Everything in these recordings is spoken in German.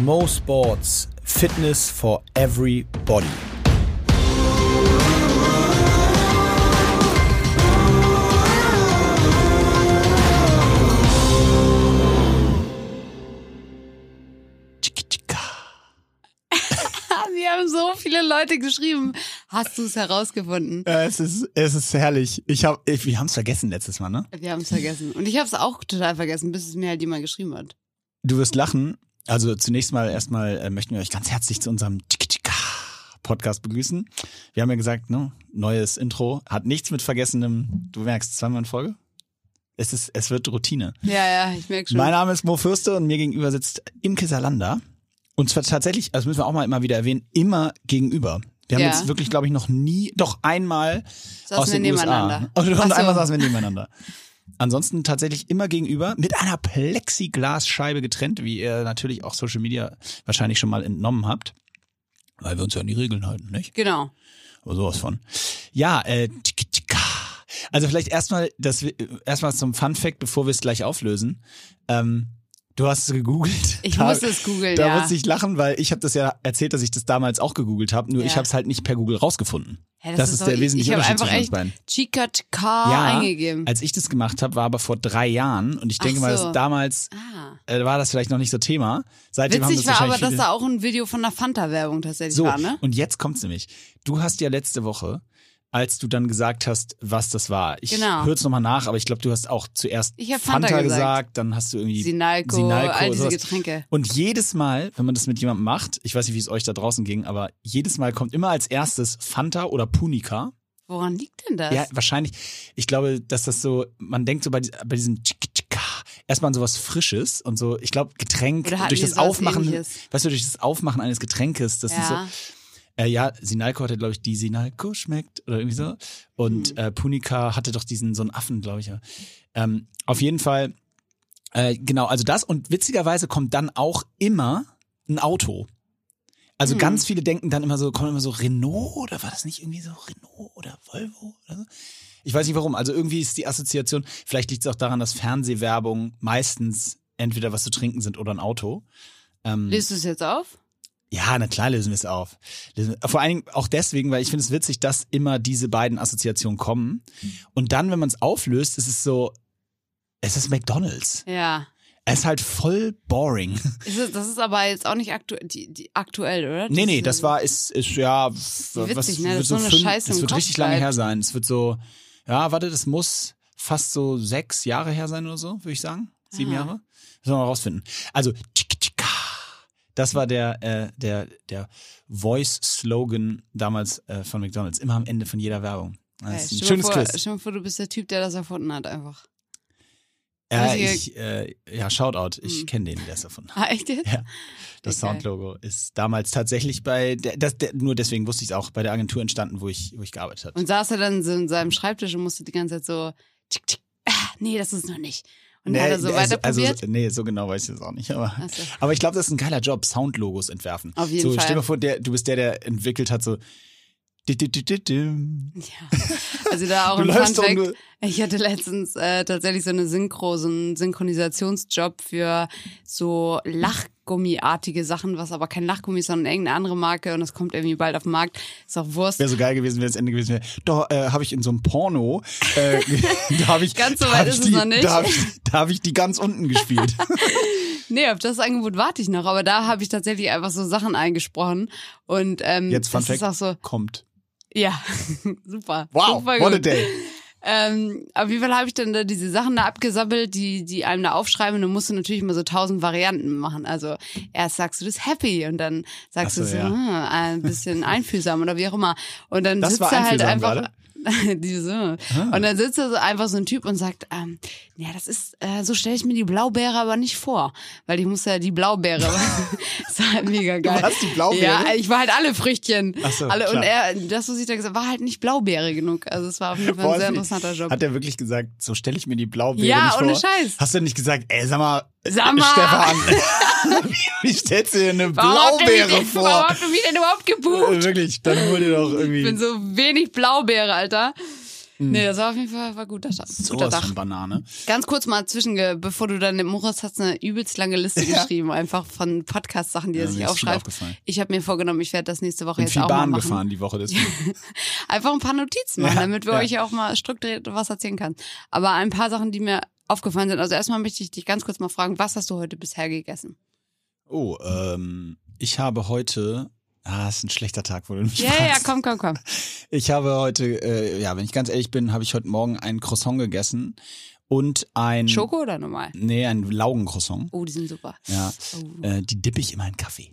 Mo Sports, Fitness for everybody. Wir haben so viele Leute geschrieben. Hast du es herausgefunden? Ja, es ist, es ist herrlich. Ich hab, ich, wir haben es vergessen letztes Mal, ne? Wir haben es vergessen. Und ich habe es auch total vergessen, bis es mir halt jemand geschrieben hat. Du wirst lachen. Also zunächst mal erstmal äh, möchten wir euch ganz herzlich zu unserem Podcast begrüßen. Wir haben ja gesagt, ne, neues Intro, hat nichts mit Vergessenem, du merkst, zweimal in Folge. Es ist, es wird Routine. Ja, ja, ich merke schon. Mein Name ist Mo Fürste und mir gegenüber sitzt Imke Salander. Und zwar tatsächlich, also müssen wir auch mal immer wieder erwähnen, immer gegenüber. Wir haben Ja. jetzt wirklich, glaube ich, noch nie, doch einmal Saßen aus wir den USA. nebeneinander. Und, und so. einmal saßen wir nebeneinander. Ansonsten tatsächlich immer gegenüber mit einer Plexiglasscheibe getrennt, wie ihr natürlich auch Social Media wahrscheinlich schon mal entnommen habt. Weil wir uns ja an die Regeln halten, nicht? Genau. Aber sowas von. Ja, äh, tika. also vielleicht erstmal das erstmal zum Fun Fact, bevor wir es gleich auflösen. Ähm, du hast es gegoogelt. Ich Da- musste es googeln, Da ja. musste ich lachen, weil ich habe das ja erzählt, dass ich das damals auch gegoogelt habe. Nur Ja. ich habe es halt nicht per Google rausgefunden. Hä, das, ist doch- der ich- wesentliche Ich habe Unterschied einfach zwischen uns beiden. Chica K eingegeben. als ich das gemacht habe, war aber vor drei Jahren und ich denke mal, so. dass damals Ah. äh, war das vielleicht noch nicht so Thema. Seitdem haben Witzig das war aber, dass da auch ein Video von der Fanta-Werbung tatsächlich So, war, ne? und jetzt kommt's nämlich. Du hast ja letzte Woche, als du dann gesagt hast, was das war. Ich Genau. hör's nochmal nach, aber ich glaube, du hast auch zuerst hab Fanta gesagt. dann hast du irgendwie Sinalco, Sinalco, all diese. Getränke. Und jedes Mal, wenn man das mit jemandem macht, ich weiß nicht, wie es euch da draußen ging, aber jedes Mal kommt immer als erstes Fanta oder Punica. Woran liegt denn das? Ja, wahrscheinlich. Ich glaube, dass das so, man denkt so bei, bei diesem Tschik, Tschika erstmal an sowas Frisches und so, ich glaube, Getränk durch das Aufmachen, Ähnliches? weißt du, durch das Aufmachen eines Getränkes, das ist so, ja. Äh, ja, Sinalco hatte, glaube ich, die Sinalco schmeckt oder irgendwie so. Und Hm. äh, Punica hatte doch diesen, so einen Affen, glaube ich. Ja. Ähm, auf jeden Fall, äh, genau, also das. Und witzigerweise kommt dann auch immer ein Auto. Also Hm. ganz viele denken dann immer so, kommt immer so Renault oder war das nicht irgendwie so Renault oder Volvo oder so? Ich weiß nicht warum. Also irgendwie ist die Assoziation, vielleicht liegt es auch daran, dass Fernsehwerbung meistens entweder was zu trinken sind oder ein Auto. Ähm, Liest du es jetzt auf? Ja, na klar lösen wir es auf. Vor allen Dingen auch deswegen, weil ich finde es witzig, dass immer diese beiden Assoziationen kommen. Und dann, wenn man es auflöst, ist es so, es ist McDonalds. Ja. Es ist halt voll boring. Ist es, das ist aber jetzt auch nicht aktu die, die, aktuell, oder? Nee, nee, das war, ist, ist ja, witzig, was, ne? wird Das ist so so eine fünf, Scheiße es wird Kopf richtig lange bleibt. her sein. Es wird so, ja, warte, das muss fast so sechs Jahre her sein oder so, würde ich sagen. Sieben Aha. Jahre. Müssen wir mal rausfinden. Also. Das war der, äh, der, der Voice-Slogan damals äh, von McDonalds. Immer am Ende von jeder Werbung. Stell schönes vor, Quiz. Stell vor, du bist der Typ, der das erfunden hat, einfach. Ja, richtige- ich, äh, ja, Shoutout. Ich Hm. kenne den, der es erfunden hat. Ah, echt jetzt? Ja. Das Geil. Soundlogo ist damals tatsächlich bei, der, das, der, nur deswegen wusste ich es auch, bei der Agentur entstanden, wo ich, wo ich gearbeitet habe. Und saß er dann so in seinem Schreibtisch und musste die ganze Zeit so, tick, tick, ah, nee, das ist noch nicht. Und dann hat er so weiter also, probiert. also, nee, so genau weiß ich das auch nicht. Aber, so. aber ich glaube, das ist ein geiler Job, Soundlogos entwerfen. Auf jeden so, Fall. Stell dir vor, der, du bist der, der entwickelt hat so. Ja. Also da auch Du ein läufst Fun doch Fact. Ich hatte letztens äh, tatsächlich so eine Synchro, so einen Synchronisationsjob für so Lachgummiartige Sachen, was aber kein Lachgummi ist, sondern irgendeine andere Marke und das kommt irgendwie bald auf den Markt. Ist auch Wurst. Wäre so geil gewesen, wäre das Ende gewesen wäre. Da äh, habe ich in so einem Porno, äh, da habe ich, Ganz so weit ist es die, noch nicht. Da habe ich, da hab ich die ganz unten gespielt. Nee, auf das Angebot warte ich noch, aber da habe ich tatsächlich einfach so Sachen eingesprochen und ähm, Jetzt Fun das Fact, so, kommt. ja, super. Wow, super what a day. Ähm, auf jeden Fall habe ich dann da diese Sachen da abgesammelt, die, die einem da aufschreiben und dann musst du natürlich immer so tausend Varianten machen. Also erst sagst du das happy und dann sagst Ach du so, so ja. hm, ein bisschen einfühlsam oder wie auch immer. Und dann Das sitzt er halt einfach. gerade? Diese. Und dann sitzt da so einfach so ein Typ und sagt, ähm, ja, das ist, äh, so stelle ich mir die Blaubeere aber nicht vor. Weil ich muss ja die Blaubeere. das war halt mega geil. warst die Blaubeere? Ja, ich war halt alle Früchtchen. Ach so, alle, und klar. er, das, was ich da gesagt habe, war halt nicht Blaubeere genug. Also es war auf jeden Fall Boah, ein sehr wie- interessanter Job. Hat er wirklich gesagt, so stelle ich mir die Blaubeere Ja, nicht vor? ohne Scheiß. Hast du nicht gesagt, ey, sag mal, Sag mal. Stefan, wie, stellst du dir eine Warum Blaubeere mich- vor? Warum habt ihr mich denn überhaupt gebucht? Äh, wirklich, dann dir doch Ich bin irgendwie. so wenig Blaubeere, Alter. Nee, das war auf jeden Fall war guter, Tag. So guter von Banane. Ganz kurz mal zwischen, bevor du dann, Moritz hat eine übelst lange Liste Ja. geschrieben, einfach von Podcast-Sachen, die Ja, er sich aufschreibt. Ich habe mir vorgenommen, ich werde das nächste Woche Bin jetzt viel auch mal Bahn machen. gefahren die Woche. Deswegen. Einfach ein paar Notizen machen, Ja, damit wir ja. euch auch mal strukturiert was erzählen können. Aber ein paar Sachen, die mir aufgefallen sind. Also erstmal möchte ich dich ganz kurz mal fragen, was hast du heute bisher gegessen? Oh, ähm, ich habe heute. Ah, ist ein schlechter Tag, wo du mich Ja, ja, fragst. komm, komm, komm. Ich habe heute, äh, ja, wenn ich ganz ehrlich bin, habe ich heute Morgen ein Croissant gegessen und ein. Schoko oder normal? Nee, ein Laugencroissant. Oh, die sind super. Ja. Oh. Äh, die dippe ich immer in Kaffee.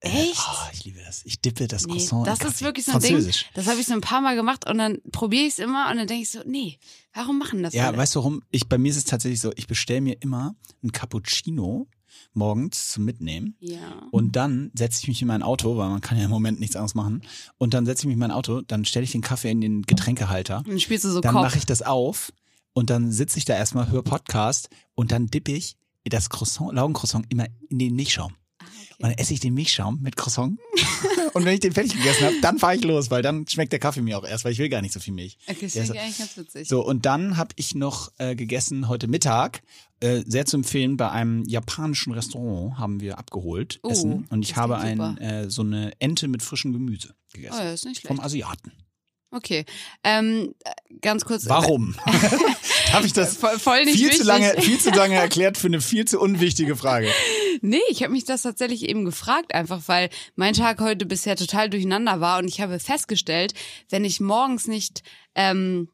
Äh, Echt? Oh, ich liebe das. Ich dippe das Nee, Croissant das in ist Kaffee. wirklich so ein Ding. Das habe ich so ein paar Mal gemacht und dann probiere ich es immer und dann denke ich so, nee, warum machen das Ja, alle? weißt du warum? Ich, bei mir ist es tatsächlich so, ich bestelle mir immer ein Cappuccino morgens zum Mitnehmen. ja. Und dann setze ich mich in mein Auto, weil man kann ja im Moment nichts anderes machen. Und dann setze ich mich in mein Auto, dann stelle ich den Kaffee in den Getränkehalter. Und dann spielst du so Dann mache ich das auf und dann sitze ich da erstmal, höre Podcast und dann dippe ich das Croissant, Laugencroissant immer in den Milchschaum. Und dann esse ich den Milchschaum mit Croissant. und wenn ich den fertig gegessen habe, dann fahre ich los, weil dann schmeckt der Kaffee mir auch erst, weil ich will gar nicht so viel Milch. Okay, das finde ist- ich eigentlich ganz witzig. So, und dann habe ich noch äh, gegessen heute Mittag. Äh, sehr zu empfehlen, bei einem japanischen Restaurant haben wir abgeholt Oh, Essen. Und ich habe ein, äh, so eine Ente mit frischem Gemüse Oh gegessen. ja, ist nicht schlecht. Vom Asiaten. Okay. Ähm, äh, ganz kurz. Warum? Habe ich das Voll, voll nicht viel wichtig. zu lange, viel zu lange erklärt für eine viel zu unwichtige Frage? Nee, ich habe mich das tatsächlich eben gefragt, einfach weil mein Tag heute bisher total durcheinander war und ich habe festgestellt, wenn ich morgens nicht ähm,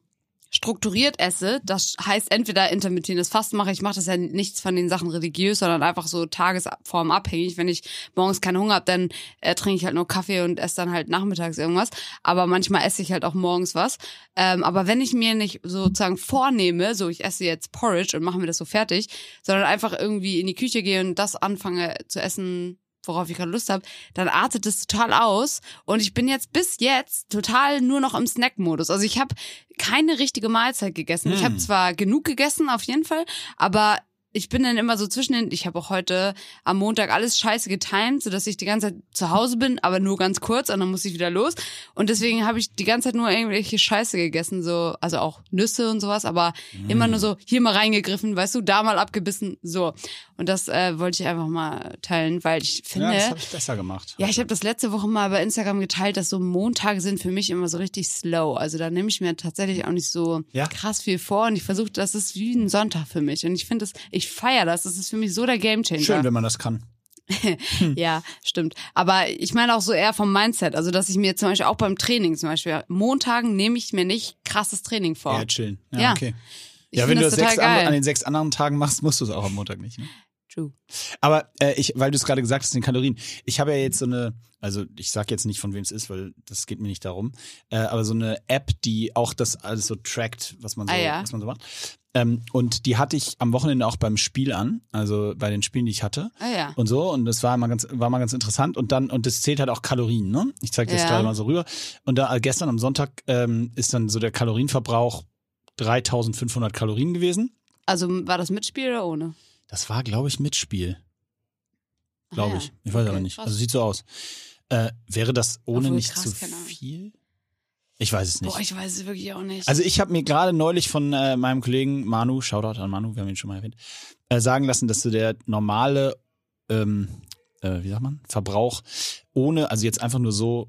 strukturiert esse, das heißt entweder intermittierendes Fasten mache, ich mache das ja nichts von den Sachen religiös, sondern einfach so tagesformabhängig. Wenn ich morgens keinen Hunger habe, dann äh, trinke ich halt nur Kaffee und esse dann halt nachmittags irgendwas. Aber manchmal esse ich halt auch morgens was. Ähm, aber wenn ich mir nicht sozusagen vornehme, so ich esse jetzt Porridge und mache mir das so fertig, sondern einfach irgendwie in die Küche gehe und das anfange zu essen, worauf ich gerade Lust habe, dann artet es total aus. Und ich bin jetzt bis jetzt total nur noch im Snack-Modus. Also ich habe keine richtige Mahlzeit gegessen. Ich habe Hm. zwar genug gegessen, auf jeden Fall, aber ich bin dann immer so zwischen den, ich habe auch heute am Montag alles scheiße getimt, sodass ich die ganze Zeit zu Hause bin, aber nur ganz kurz und dann muss ich wieder los. Und deswegen habe ich die ganze Zeit nur irgendwelche Scheiße gegessen, so, also auch Nüsse und sowas, aber immer nur so hier mal reingegriffen, weißt du, da mal abgebissen, so. Und das äh, wollte ich einfach mal teilen, weil ich finde. Ja, das habe ich besser gemacht. Ja, ich habe das letzte Woche mal bei Instagram geteilt, dass so Montage sind für mich immer so richtig slow. Also da nehme ich mir tatsächlich auch nicht so Ja. krass viel vor und ich versuche, das ist wie ein Sonntag für mich. Und ich finde das, ich feiere das. Das ist für mich so der Gamechanger. Schön, wenn man das kann. Ja, stimmt. Aber ich meine auch so eher vom Mindset. Also, dass ich mir zum Beispiel auch beim Training zum Beispiel, Montagen nehme ich mir nicht krasses Training vor. Ja, chillen. Ja, Ja. okay. Ich ja, wenn du das sechs an, an den sechs anderen Tagen machst, musst du es auch am Montag nicht. Ne? True. Aber äh, ich, weil du es gerade gesagt hast, den Kalorien. Ich habe ja jetzt so eine, also ich sag jetzt nicht, von wem es ist, weil das geht mir nicht darum. Äh, aber so eine App, die auch das alles so trackt, was man so, Ah, ja. was man so macht. Ähm, und die hatte ich am Wochenende auch beim Spiel an, also bei den Spielen, die ich hatte. Ah ja. Und so, und das war mal ganz, war mal ganz interessant. Und dann, und das zählt halt auch Kalorien, ne? Ich zeig dir das Ja. gerade mal so rüber. Und da äh, gestern am Sonntag ähm, ist dann so der Kalorienverbrauch 3500 Kalorien gewesen. Also war das Mitspiel oder ohne? Das war, glaube ich, Mitspiel. Ah, Glaube ja. ich. Ich weiß Okay, aber nicht. krass. Also sieht so aus. Äh, wäre das ohne Obwohl, nicht krass, zu viel? Ich weiß es nicht. Boah, ich weiß es wirklich auch nicht. Also ich habe mir gerade neulich von äh, meinem Kollegen Manu, Shoutout an Manu, wir haben ihn schon mal erwähnt, äh, sagen lassen, dass so der normale, ähm, äh, wie sagt man, Verbrauch ohne, also jetzt einfach nur so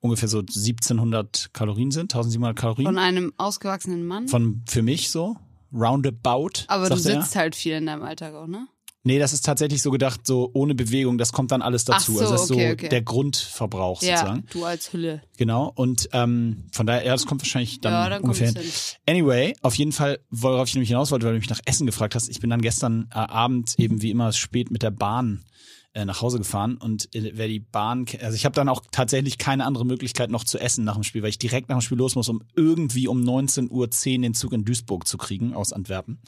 ungefähr so 1700 Kalorien sind, 1700 Kalorien. Von einem ausgewachsenen Mann? Von für mich so, roundabout. Aber du sagte er. sitzt halt viel in deinem Alltag auch, ne? Nee, das ist tatsächlich so gedacht, so ohne Bewegung, das kommt dann alles dazu. So, also das ist okay, so okay. der Grundverbrauch Ja, sozusagen. du als Hülle. Genau. Und ähm, von daher, ja, das kommt wahrscheinlich dann, ja, dann ungefähr hin. hin. Anyway, auf jeden Fall, worauf ich nämlich hinaus wollte, weil du mich nach Essen gefragt hast. Ich bin dann gestern äh, Abend eben wie immer spät mit der Bahn äh, nach Hause gefahren und äh, wer die Bahn, also ich habe dann auch tatsächlich keine andere Möglichkeit noch zu essen nach dem Spiel, weil ich direkt nach dem Spiel los muss, um irgendwie um 19.10 Uhr den Zug in Duisburg zu kriegen aus Antwerpen.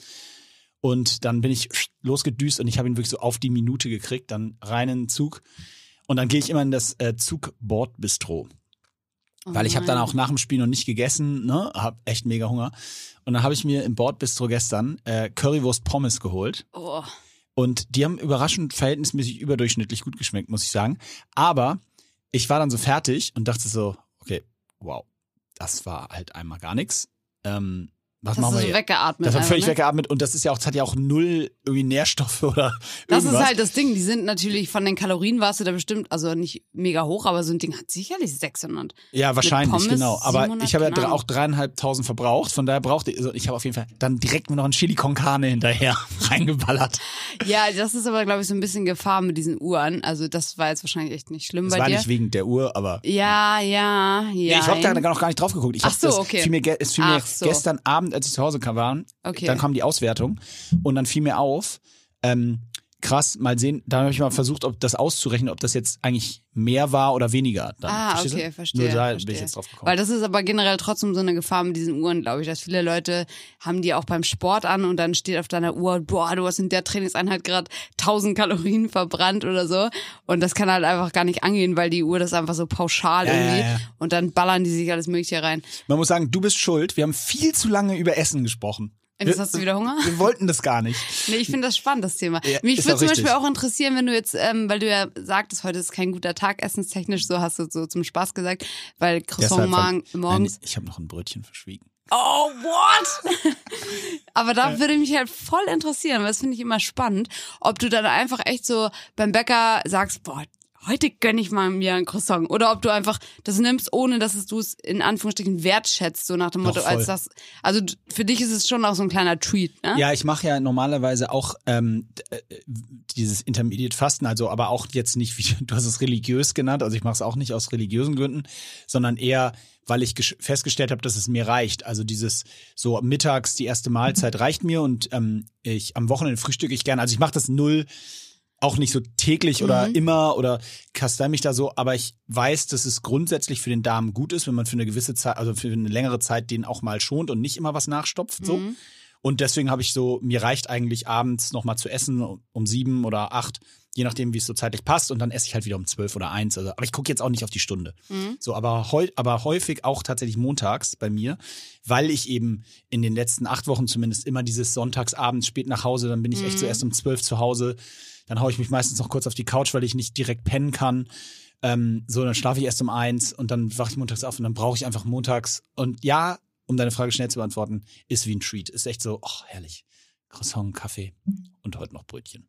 Und dann bin ich losgedüst und ich habe ihn wirklich so auf die Minute gekriegt, dann rein in den Zug. Und dann gehe ich immer in das äh, Zugbordbistro. Oh Weil ich habe dann auch nach dem Spiel noch nicht gegessen, ne? Hab echt mega Hunger. Und dann habe ich mir im Bordbistro gestern äh, Currywurst Pommes geholt. Oh. Und die haben überraschend verhältnismäßig überdurchschnittlich gut geschmeckt, muss ich sagen. Aber ich war dann so fertig und dachte so, okay, wow, das war halt einmal gar nichts. ähm, was Das machen wir so hier? weggeatmet. Das hat völlig ne? weggeatmet und das ist ja auch, das hat ja auch null irgendwie Nährstoffe oder Das irgendwas. ist halt das Ding. Die sind natürlich von den Kalorien warst du da bestimmt, also nicht mega hoch, aber so ein Ding hat sicherlich 600. Ja, wahrscheinlich, Pommes genau. Aber 700, ich habe ja auch dreieinhalbtausend verbraucht, von daher brauchte ich, also ich habe auf jeden Fall dann direkt nur noch ein Chili con Carne hinterher reingeballert. Ja, das ist aber, glaube ich, so ein bisschen Gefahr mit diesen Uhren. Also das war jetzt wahrscheinlich echt nicht schlimm Das bei war dir. nicht wegen der Uhr, aber ja, ja, ja. Nee, ich habe da noch gar nicht drauf geguckt. Ich Ach so, das okay. Fiel mir, es fiel mir so. gestern Abend, als ich zu Hause kam, war, Okay. dann kam die Auswertung und dann fiel mir auf, ähm, krass, mal sehen, da habe ich mal versucht, ob das auszurechnen, ob das jetzt eigentlich mehr war oder weniger. Dann, Ah, Verstehst du? okay, verstehe. Nur da verstehe. bin ich jetzt drauf gekommen. Weil das ist aber generell trotzdem so eine Gefahr mit diesen Uhren, glaube ich, dass viele Leute haben die auch beim Sport an und dann steht auf deiner Uhr, boah, du hast in der Trainingseinheit gerade 1000 Kalorien verbrannt oder so. Und das kann halt einfach gar nicht angehen, weil die Uhr das einfach so pauschal Ja, ja, irgendwie ja. und dann ballern die sich alles Mögliche rein. Man muss sagen, du bist schuld. Wir haben viel zu lange über Essen gesprochen. Jetzt hast du wieder Hunger? Wir wollten das gar nicht. Nee, ich finde das spannend, das Thema. Ja, Mich würde zum richtig. Beispiel auch interessieren, wenn du jetzt, ähm, weil du ja sagtest, heute ist kein guter Tag, essenstechnisch, so hast du so zum Spaß gesagt, weil Croissant morgen, morgens. Nein, ich habe noch ein Brötchen verschwiegen. Oh, what? Aber da würde mich halt voll interessieren, weil das finde ich immer spannend, ob du dann einfach echt so beim Bäcker sagst, boah, heute gönn ich mal mir ein Croissant. Oder ob du einfach das nimmst, ohne dass du es in Anführungsstrichen wertschätzt, so nach dem Motto, Doch, als das. Also für dich ist es schon auch so ein kleiner Treat, ne? Ja, ich mache ja normalerweise auch ähm, äh, dieses Intermediate Fasten, also aber auch jetzt nicht, wie du hast es religiös genannt, also ich mache es auch nicht aus religiösen Gründen, sondern eher, weil ich festgestellt habe, dass es mir reicht. Also dieses so mittags die erste Mahlzeit reicht mir und ähm, ich am Wochenende frühstücke ich gerne. Also ich mache das null auch nicht so täglich oder immer oder kastei mich da so, aber ich weiß, dass es grundsätzlich für den Darm gut ist, wenn man für eine gewisse Zeit, also für eine längere Zeit den auch mal schont und nicht immer was nachstopft. So. Und deswegen habe ich so, mir reicht eigentlich abends nochmal zu essen um sieben oder acht, je nachdem, wie es so zeitlich passt. Und dann esse ich halt wieder um zwölf oder eins. Also, aber ich gucke jetzt auch nicht auf die Stunde. So, aber, heu, aber häufig auch tatsächlich montags bei mir, weil ich eben in den letzten acht Wochen zumindest immer dieses Sonntagsabends spät nach Hause, dann bin ich echt so erst um zwölf zu Hause. Dann haue ich mich meistens noch kurz auf die Couch, weil ich nicht direkt pennen kann. Ähm, so, dann schlafe ich erst um eins und dann wache ich montags auf und dann brauche ich einfach montags. Und ja, um deine Frage schnell zu beantworten, ist wie ein Treat. Ist echt so, oh, herrlich. Croissant, Kaffee und heute noch Brötchen.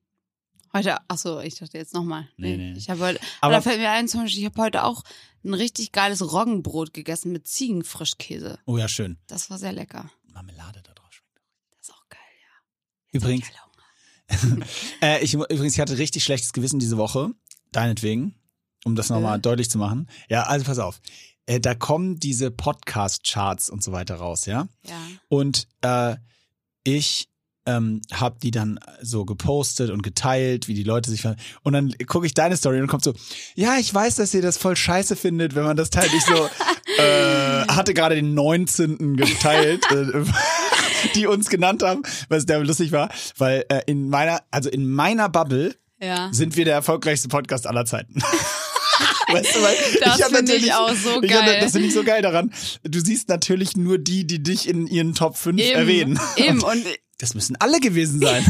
Heute, ach so, ich dachte jetzt nochmal. Nee, nee. Ich habe heute, Aber- aber da fällt mir ein, zum Beispiel, ich habe heute auch ein richtig geiles Roggenbrot gegessen mit Ziegenfrischkäse. Oh ja, schön. Das war sehr lecker. Marmelade da drauf schmeckt. Das ist auch geil, ja. Übrigens, Geil Hunger. äh, ich, übrigens, ich hatte richtig schlechtes Gewissen diese Woche. Deinetwegen. Um das nochmal Äh? deutlich zu machen. Ja, also pass auf. Äh, da kommen diese Podcast-Charts und so weiter raus, ja? Ja. Und äh, ich ähm, habe die dann so gepostet und geteilt, wie die Leute sich ver und dann gucke ich deine Story und kommt so, ja, ich weiß, dass ihr das voll scheiße findet, wenn man das teilt. Ich so, äh, hatte gerade den 19. geteilt, äh, die uns genannt haben, was der lustig war, weil äh, in meiner, also in meiner Bubble Ja. sind wir der erfolgreichste Podcast aller Zeiten. Weißt du, weil Das ich natürlich- auch so ich hab- geil. das finde ich so geil daran. Du siehst natürlich nur die, die dich in ihren Top 5 Eben, erwähnen. Eben. Und Das müssen alle gewesen sein.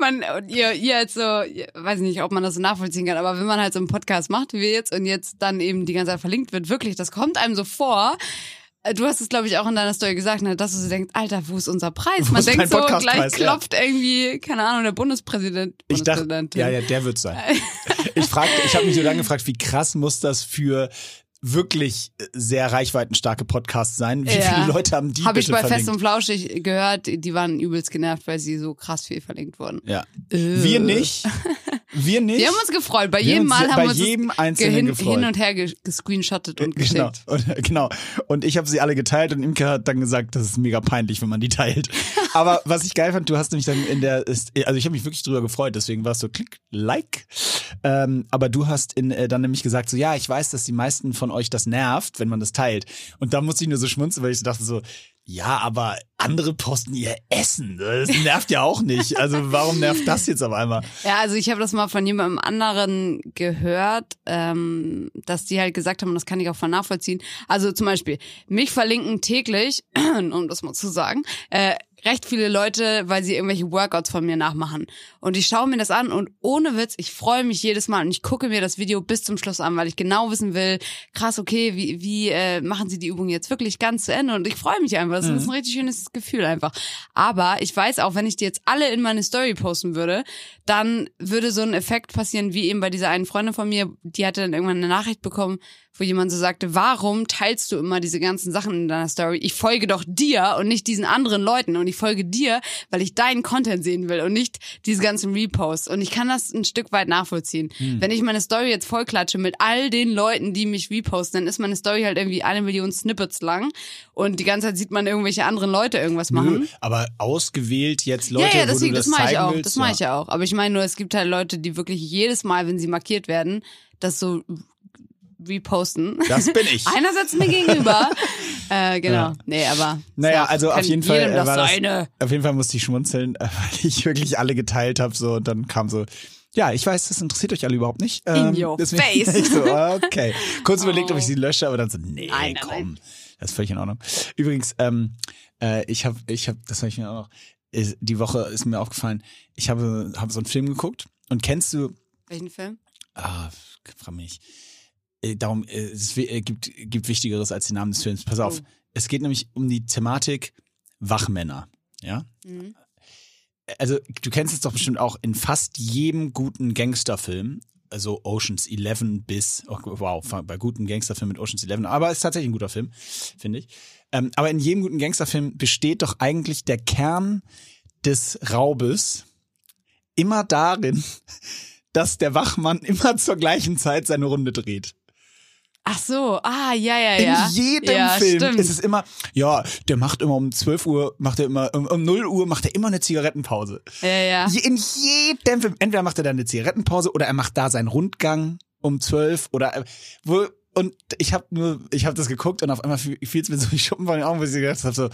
man, und ihr, ihr jetzt so, weiß nicht, ob man das so nachvollziehen kann, aber wenn man halt so einen Podcast macht wie wir jetzt und jetzt dann eben die ganze Zeit verlinkt wird, wirklich, das kommt einem so vor. Äh, Du hast es, glaube ich, auch in deiner Story gesagt, ne, dass du so denkst, Alter, wo ist unser Preis? Wo Man denkt so, gleich Ja. klopft irgendwie, keine Ahnung, der Bundespräsident. Ich dachte, ja, ja, der wird sein. Ich fragte, ich habe mich so lange gefragt, wie krass muss das für wirklich sehr reichweitenstarke Podcasts sein? Wie Ja. viele Leute haben die Habe ich bei verlinkt? Fest und Flauschig gehört, die waren übelst genervt, weil sie so krass viel verlinkt wurden. ja. Äh. Wir nicht. Wir nicht. Wir haben uns gefreut. Bei jedem uns Mal haben wir uns jedem Einzelnen hin, gefreut. hin und her ge- gescreenshottet und Genau. geschickt. Und, genau. Und ich habe sie alle geteilt und Imke hat dann gesagt, das ist mega peinlich, wenn man die teilt. Aber was ich geil fand, du hast nämlich dann in der, also ich habe mich wirklich drüber gefreut, deswegen war es so klick, like. Ähm, aber du hast in, äh, dann nämlich gesagt, so ja, ich weiß, dass die meisten von euch das nervt, wenn man das teilt. Und da musste ich nur so schmunzeln, weil ich so dachte so, ja, aber andere posten ihr Essen. Das nervt ja auch nicht. Also warum nervt das jetzt auf einmal? Ja, also ich habe das mal von jemandem anderen gehört, ähm, dass die halt gesagt haben, das kann ich auch voll nachvollziehen. Also zum Beispiel, mich verlinken täglich, um das mal zu sagen, äh, recht viele Leute, weil sie irgendwelche Workouts von mir nachmachen. Und ich schaue mir das an und ohne Witz, ich freue mich jedes Mal und ich gucke mir das Video bis zum Schluss an, weil ich genau wissen will, krass, okay, wie, wie äh, machen sie die Übung jetzt wirklich ganz zu Ende? Und ich freue mich einfach. Das ist ein richtig schönes Gefühl einfach. Aber ich weiß auch, wenn ich die jetzt alle in meine Story posten würde, dann würde so ein Effekt passieren, wie eben bei dieser einen Freundin von mir, die hatte dann irgendwann eine Nachricht bekommen, wo jemand so sagte, warum teilst du immer diese ganzen Sachen in deiner Story? Ich folge doch dir und nicht diesen anderen Leuten und ich folge dir, weil ich deinen Content sehen will und nicht diese ganzen Reposts. Und ich kann das ein Stück weit nachvollziehen. Hm. Wenn ich meine Story jetzt vollklatsche mit all den Leuten, die mich reposten, dann ist meine Story halt irgendwie eine Million Snippets lang und die ganze Zeit sieht man irgendwelche anderen Leute irgendwas machen. Nö, aber ausgewählt jetzt Leute, ja, ja, deswegen, wo du das, das mache ich auch. willst. Das mache ich ja auch. Aber ich meine nur, es gibt halt Leute, die wirklich jedes Mal, wenn sie markiert werden, das so reposten. Das bin ich. Einer sitzt mir gegenüber. äh, genau. Ja. Nee, aber. Naja, so, also auf jeden Fall äh, das war das, seine. auf jeden Fall musste ich schmunzeln, äh, weil ich wirklich alle geteilt habe so und dann kam so ja, ich weiß, das interessiert euch alle überhaupt nicht. Ähm, In your face. Ich so, okay. Kurz überlegt, ob ich Oh. sie lösche, aber dann so, nee, Nein, nein, komm. Das ist völlig in Ordnung. Übrigens, ähm, äh, ich habe, ich habe, das habe ich mir auch noch, ist, die Woche ist mir aufgefallen, ich habe, habe so einen Film geguckt und kennst du, Welchen Film? ah, frag mich nicht. Äh, Darum, äh, es äh, gibt, gibt Wichtigeres als die Namen des Films. Pass auf. Oh. Es geht nämlich um die Thematik Wachmänner. Ja? Mhm. Also, du kennst es doch bestimmt auch in fast jedem guten Gangsterfilm. Also Oceans 11 bis, oh, wow, bei guten Gangsterfilmen mit Oceans 11, aber es ist tatsächlich ein guter Film, finde ich. Ähm, aber in jedem guten Gangsterfilm besteht doch eigentlich der Kern des Raubes immer darin, dass der Wachmann immer zur gleichen Zeit seine Runde dreht. Ach so, ah, ja, ja, In ja. jedem ja, Film Stimmt. ist es immer, ja, der macht immer um 12 Uhr, macht er immer, um, um 0 Uhr macht er immer eine Zigarettenpause. ja, ja. In jedem Film, entweder macht er dann eine Zigarettenpause oder er macht da seinen Rundgang um 12 oder wo, und ich habe nur, ich habe das geguckt und auf einmal fiel es mir so die Schuppen von den Augen, wo ich gedacht habe, so,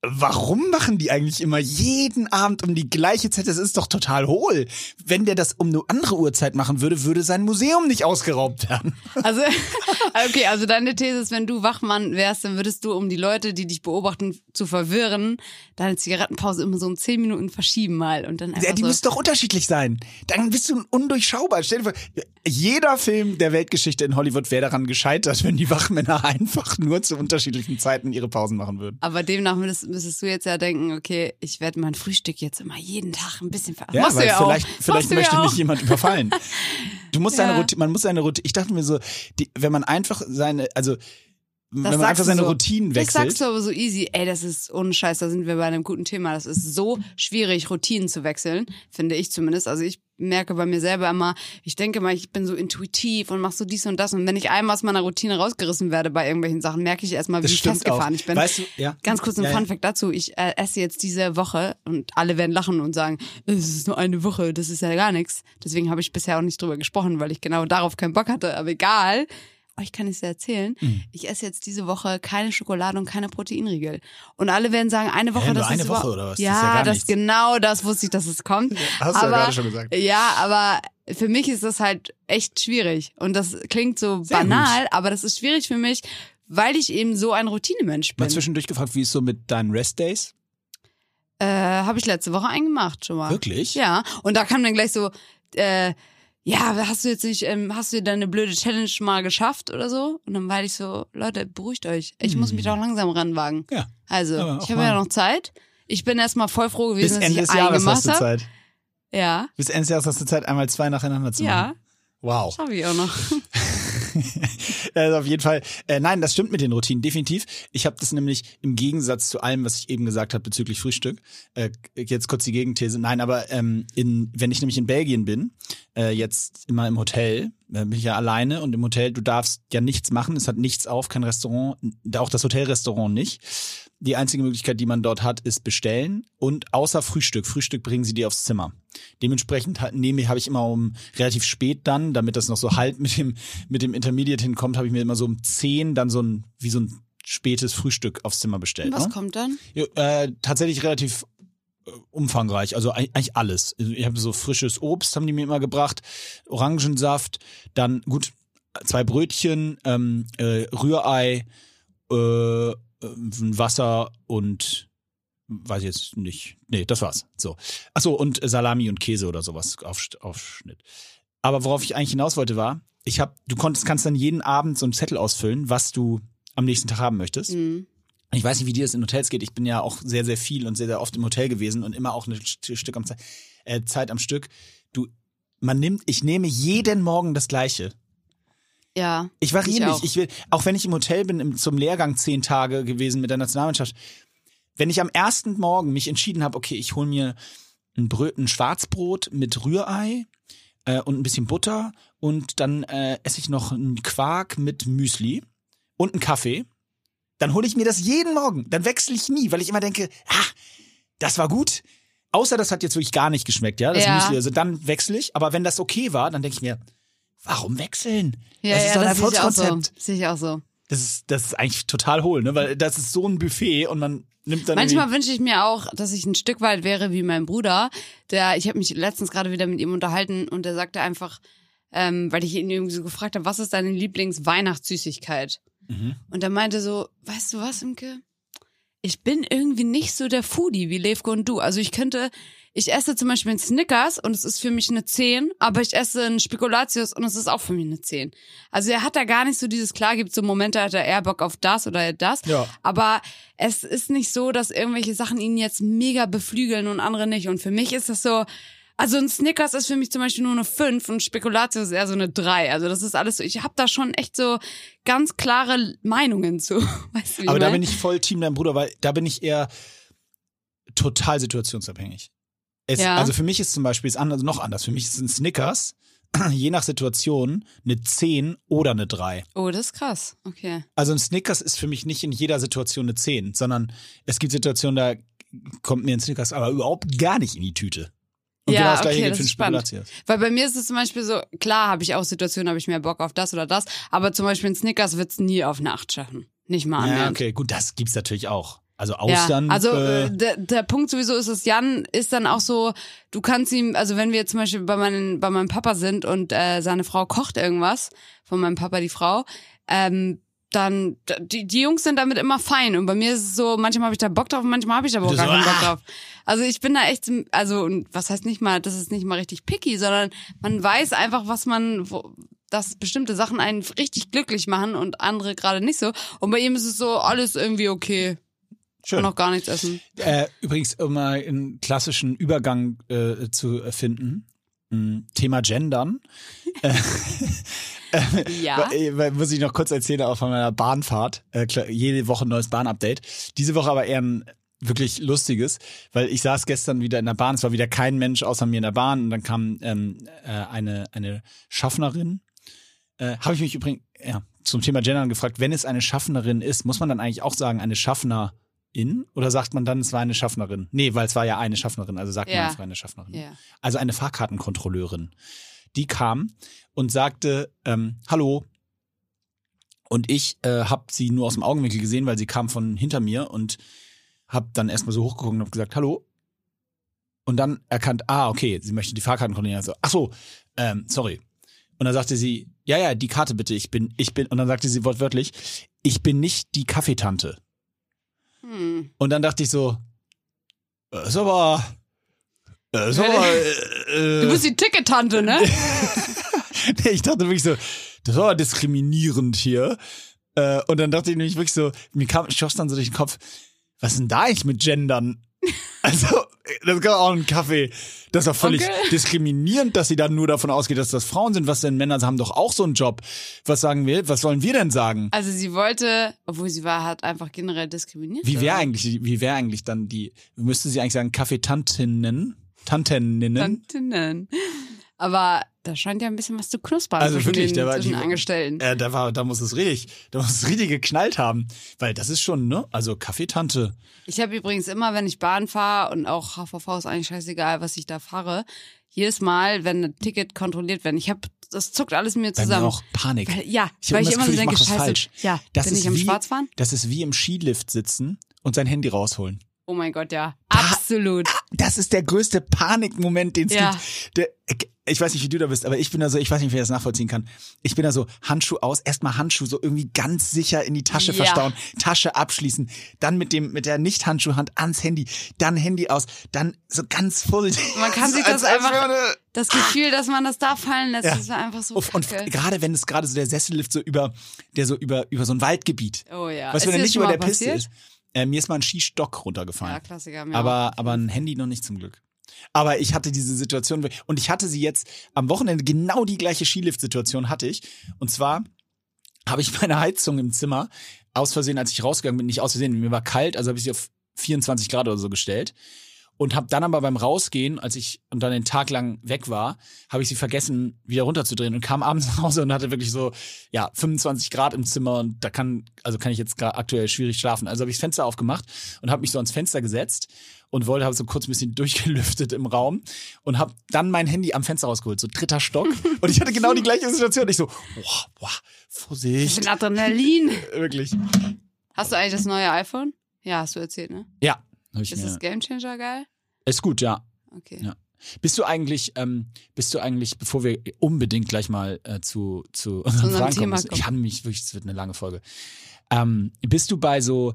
Warum machen die eigentlich immer jeden Abend um die gleiche Zeit? Das ist doch total hohl. Wenn der das um eine andere Uhrzeit machen würde, würde sein Museum nicht ausgeraubt werden. Also, okay, also deine These ist, wenn du Wachmann wärst, dann würdest du, um die Leute, die dich beobachten, zu verwirren, deine Zigarettenpause immer so um zehn Minuten verschieben mal und dann Ja, einfach die so. müssen doch unterschiedlich sein. Dann bist du undurchschaubar. Stell dir vor, jeder Film der Weltgeschichte in Hollywood wäre daran gescheitert, wenn die Wachmänner einfach nur zu unterschiedlichen Zeiten ihre Pausen machen würden. Aber demnach müsstest, müsstest du jetzt ja denken, okay, ich werde mein Frühstück jetzt immer jeden Tag ein bisschen ver Ja, Machst weil ja vielleicht, auch. vielleicht möchte ja mich jemand überfallen. Du musst Ja. deine Routine, man muss seine Routine, ich dachte mir so, die, wenn man einfach seine, also, wenn man einfach seine so. Routinen Das sagst wechselt. du aber so easy. Ey, das ist ohne Scheiß, da sind wir bei einem guten Thema. Das ist so schwierig, Routinen zu wechseln, finde ich zumindest. Also ich merke bei mir selber immer, ich denke mal, ich bin so intuitiv und mach so dies und das. Und wenn ich einmal aus meiner Routine rausgerissen werde bei irgendwelchen Sachen, merke ich erstmal, wie Das stimmt festgefahren auch. ich bin. Weißt du, ja. Ganz kurz ein Ja, ja. Funfact dazu. Ich äh, esse jetzt diese Woche und alle werden lachen und sagen, es ist nur eine Woche, das ist ja gar nichts. Deswegen habe ich bisher auch nicht drüber gesprochen, weil ich genau darauf keinen Bock hatte. Aber egal, euch kann ich es ja erzählen. Mhm. Ich esse jetzt diese Woche keine Schokolade und keine Proteinriegel. Und alle werden sagen, eine Woche, Hä, das eine ist Woche oder was? Das ist Ja, ja das genau, das wusste ich, dass es kommt. Hast du ja aber, gerade schon gesagt. Ja, aber für mich ist das halt echt schwierig. Und das klingt so Sehr banal, aber das ist schwierig für mich, weil ich eben so ein Routinemensch bin. Mal zwischendurch gefragt, wie ist so mit deinen Restdays? Äh, habe ich letzte Woche eingemacht schon mal. Wirklich? Ja. Und da kam dann gleich so, äh, ja, hast du jetzt nicht, ähm, hast du deine blöde Challenge mal geschafft oder so? Und dann war ich so, Leute, beruhigt euch. Ich muss mich doch langsam ranwagen. Ja. Also, ich habe ja noch Zeit. Ich bin erstmal voll froh Bis gewesen, dass Ende ich des Jahres hast du habe. Zeit. Ja, Bis Ende des Jahres hast du Zeit, einmal zwei nacheinander zu ja, machen. Wow. schaffe ich auch noch. Also auf jeden Fall. Äh, nein, das stimmt mit den Routinen, definitiv. Ich habe das nämlich im Gegensatz zu allem, was ich eben gesagt habe bezüglich Frühstück. Äh, jetzt kurz die Gegenthese. Nein, aber ähm, in, wenn ich nämlich in Belgien bin, äh, jetzt immer im Hotel, bin ich ja alleine und im Hotel, du darfst ja nichts machen, es hat nichts auf, kein Restaurant, auch das Hotelrestaurant nicht. Die einzige Möglichkeit, die man dort hat, ist bestellen und außer Frühstück. Frühstück bringen sie dir aufs Zimmer. Dementsprechend nehme habe ich immer um relativ spät dann, damit das noch so halb mit dem mit dem Intermediate hinkommt, habe ich mir immer so um 10 dann so ein wie so ein spätes Frühstück aufs Zimmer bestellt. Was ne? kommt dann? Ja, äh, tatsächlich relativ äh, umfangreich, also eig- eigentlich alles. Also Ich habe so frisches Obst, haben die mir immer gebracht, Orangensaft, dann gut zwei Brötchen, ähm, äh, Rührei, äh, Wasser und weiß ich jetzt nicht. Nee, das war's. So. Ach so, und Salami und Käse oder sowas auf, Aufschnitt. Aber worauf ich eigentlich hinaus wollte war, ich habe, du konntest, kannst dann jeden Abend so einen Zettel ausfüllen, was du am nächsten Tag haben möchtest. Mhm. Ich weiß nicht, wie dir das in Hotels geht. Ich bin ja auch sehr, sehr viel und sehr, sehr oft im Hotel gewesen und immer auch ein Stück am Ze äh, Zeit am Stück. Du, man nimmt, ich nehme jeden Morgen das Gleiche. Ja. Ich variiere auch. nicht. Ich will, auch wenn ich im Hotel bin, im, zum Lehrgang zehn Tage gewesen mit der Nationalmannschaft. Wenn ich am ersten Morgen mich entschieden habe, okay, ich hole mir ein, Brö ein Schwarzbrot mit Rührei äh, und ein bisschen Butter und dann äh, esse ich noch einen Quark mit Müsli und einen Kaffee, dann hole ich mir das jeden Morgen. Dann wechsle ich nie, weil ich immer denke, ah, das war gut. Außer das hat jetzt wirklich gar nicht geschmeckt, ja, das Ja. Müsli. Also dann wechsle ich. Aber wenn das okay war, dann denke ich mir, warum wechseln? Ja, das ist ja, doch ein das sehe ich auch so. Erfolgskonzept. Sehe ich auch so. Das ist, das ist eigentlich total hohl, ne? Weil das ist so ein Buffet und man nimmt dann Manchmal wünsche ich mir auch, dass ich ein Stück weit wäre wie mein Bruder. Der, ich habe mich letztens gerade wieder mit ihm unterhalten und der sagte einfach, ähm, weil ich ihn irgendwie so gefragt habe, was ist deine Lieblings-Weihnachtssüßigkeit? Mhm. Und er meinte so, weißt du was, Imke? Ich bin irgendwie nicht so der Foodie wie Levko und du. Also ich könnte, ich esse zum Beispiel einen Snickers und es ist für mich eine 10, aber ich esse einen Spekulatius und es ist auch für mich eine 10. Also er hat da gar nicht so dieses, klar gibt so Momente, hat er eher Bock auf das oder das. Ja. Aber es ist nicht so, dass irgendwelche Sachen ihn jetzt mega beflügeln und andere nicht. Und für mich ist das so, also ein Snickers ist für mich zum Beispiel nur eine 5 und Spekulatius ist eher so eine 3. Also das ist alles so, ich habe da schon echt so ganz klare Meinungen zu. Weißt du, wie Aber da mein? bin ich voll Team dein Bruder, weil da bin ich eher total situationsabhängig. Es, Ja. Also für mich ist zum Beispiel ist anders, noch anders. Für mich ist ein Snickers je nach Situation eine 10 oder eine 3. Oh, das ist krass. Okay. Also ein Snickers ist für mich nicht in jeder Situation eine 10, sondern es gibt Situationen, da kommt mir ein Snickers aber überhaupt gar nicht in die Tüte. Und Ja, genau das gleiche okay, gilt das für ist den spannend. Spekulatius. Weil bei mir ist es zum Beispiel so, klar habe ich auch Situationen, habe ich mehr Bock auf das oder das, aber zum Beispiel ein Snickers wird's nie auf eine 8 schaffen. Nicht mal Ja, annähernd. okay, gut, das gibt's natürlich auch. Also Ja, Austern. also äh, äh, der, der Punkt sowieso ist, dass Jan ist dann auch so, du kannst ihm, also wenn wir zum Beispiel bei, meinen, bei meinem Papa sind und äh, seine Frau kocht irgendwas, von meinem Papa die Frau, ähm, dann, die, die Jungs sind damit immer fein. Und bei mir ist es so, manchmal habe ich da Bock drauf, und manchmal habe ich aber auch gar so, keinen Bock drauf. Also ich bin da echt, also und was heißt nicht mal, das ist nicht mal richtig picky, sondern man weiß einfach, was man, wo, dass bestimmte Sachen einen richtig glücklich machen und andere gerade nicht so. Und bei ihm ist es so, alles irgendwie okay. schön. Noch gar nichts essen. Äh, übrigens, um mal einen klassischen Übergang äh, zu finden. mh, Thema Gendern. Ja. Muss ich noch kurz erzählen, auch von meiner Bahnfahrt. Äh, jede Woche ein neues Bahnupdate. Diese Woche aber eher ein wirklich lustiges, weil ich saß gestern wieder in der Bahn, es war wieder kein Mensch außer mir in der Bahn und dann kam ähm, äh, eine, eine Schaffnerin. Äh, Habe ich mich übrigens ja, zum Thema Gendern gefragt, wenn es eine Schaffnerin ist, muss man dann eigentlich auch sagen, eine Schaffnerin oder sagt man dann, es war eine Schaffnerin? Nee, weil es war ja eine Schaffnerin, also sagt Ja. man, es war eine Schaffnerin. Ja. Also eine Fahrkartenkontrolleurin. Die kam und sagte, ähm, hallo. Und ich äh, habe sie nur aus dem Augenwinkel gesehen, weil sie kam von hinter mir und habe dann erstmal so hochgeguckt und habe gesagt, hallo. Und dann erkannt, ah, okay, sie möchte die Fahrkarten kontrollieren. Also, ach so, ähm, sorry. Und dann sagte sie, ja, ja, die Karte bitte, ich bin, ich bin, und dann sagte sie wortwörtlich, ich bin nicht die Kaffeetante. Hm. Und dann dachte ich so, äh, ist aber, äh, ist aber, äh, Du bist die Ticket-Tante, ne? Nee, ich dachte wirklich so, das war diskriminierend hier. Äh, und dann dachte ich nämlich wirklich so, mir kam, schoss dann so durch den Kopf, was ist denn da eigentlich mit Gendern? Also, das gab auch einen Kaffee. Das war völlig Okay. diskriminierend, dass sie dann nur davon ausgeht, dass das Frauen sind. Was denn Männer haben doch auch so einen Job. Was sagen wir? Was sollen wir denn sagen? Also sie wollte, obwohl sie war, hat einfach generell diskriminiert. Wie wäre eigentlich, wie wäre eigentlich dann die, müsste sie eigentlich sagen Kaffeetantinnen? Tanteninnen? Tantinnen. Aber da scheint ja ein bisschen was zu knuspern Also wirklich, den, der war- die- Angestellten. Äh, da war, da muss es richtig, da muss es richtig geknallt haben. Weil das ist schon, ne? Also Kaffeetante. Ich habe übrigens immer, wenn ich Bahn fahre und auch HVV ist eigentlich scheißegal, was ich da fahre, jedes Mal, wenn ein Ticket kontrolliert wird, ich habe, das zuckt alles mir Bei mir zusammen. auch Panik. Weil, ja, Ich weil ich immer so ich denke, scheiße, falsch. ja, Das bin ist ich im wie, Schwarzfahren? Das ist wie im Skilift sitzen und sein Handy rausholen. Oh mein Gott, ja. Absolut. Das ist der größte Panikmoment, den es Ja. gibt. Der, ich weiß nicht, wie du da bist, aber ich bin da so, ich weiß nicht, wer das nachvollziehen kann. Ich bin da so, Handschuh aus, erstmal Handschuh so irgendwie ganz sicher in die Tasche Ja. verstauen, Tasche abschließen, dann mit dem, mit der Nicht-Handschuhhand ans Handy, dann Handy aus, dann so ganz vorsichtig. Man kann sich das einfach- Das Gefühl, dass man das da fallen lässt, Ja. das war einfach so Uff, und gerade wenn es gerade so der Sessellift so über, der so über, über so ein Waldgebiet, Oh ja. was Ist wenn er nicht über der Piste ist. Äh, mir ist mal ein Skistock runtergefallen. Ja, Klassiker. Mir aber, aber ein Handy noch nicht zum Glück. Aber ich hatte diese Situation und ich hatte sie jetzt am Wochenende genau die gleiche Skilift-Situation hatte ich. Und zwar habe ich meine Heizung im Zimmer aus Versehen, als ich rausgegangen bin, nicht aus Versehen, mir war kalt, also habe ich sie auf 24 Grad oder so gestellt. Und habe dann aber beim Rausgehen, als ich und dann den Tag lang weg war, habe ich sie vergessen, wieder runterzudrehen und kam abends nach Hause und hatte wirklich so, ja, 25 Grad im Zimmer und da kann, also kann ich jetzt gerade aktuell schwierig schlafen. Also habe ich das Fenster aufgemacht und habe mich so ans Fenster gesetzt und wollte, habe so kurz ein bisschen durchgelüftet im Raum und habe dann mein Handy am Fenster rausgeholt, so dritter Stock. Und ich hatte genau die gleiche Situation. Ich so, boah, boah, Vorsicht. Bisschen Adrenalin. Wirklich. Hast du eigentlich das neue iPhone? Ja, hast du erzählt, ne? Ja, ich Ist mir. das Gamechanger geil? Ist gut, ja. Okay. Ja. Bist du eigentlich, ähm, bist du eigentlich, bevor wir unbedingt gleich mal äh, zu, zu unseren unserem Fragen kommen, Thema kommen. ich habe mich wirklich, es wird eine lange Folge. Ähm, bist du bei so,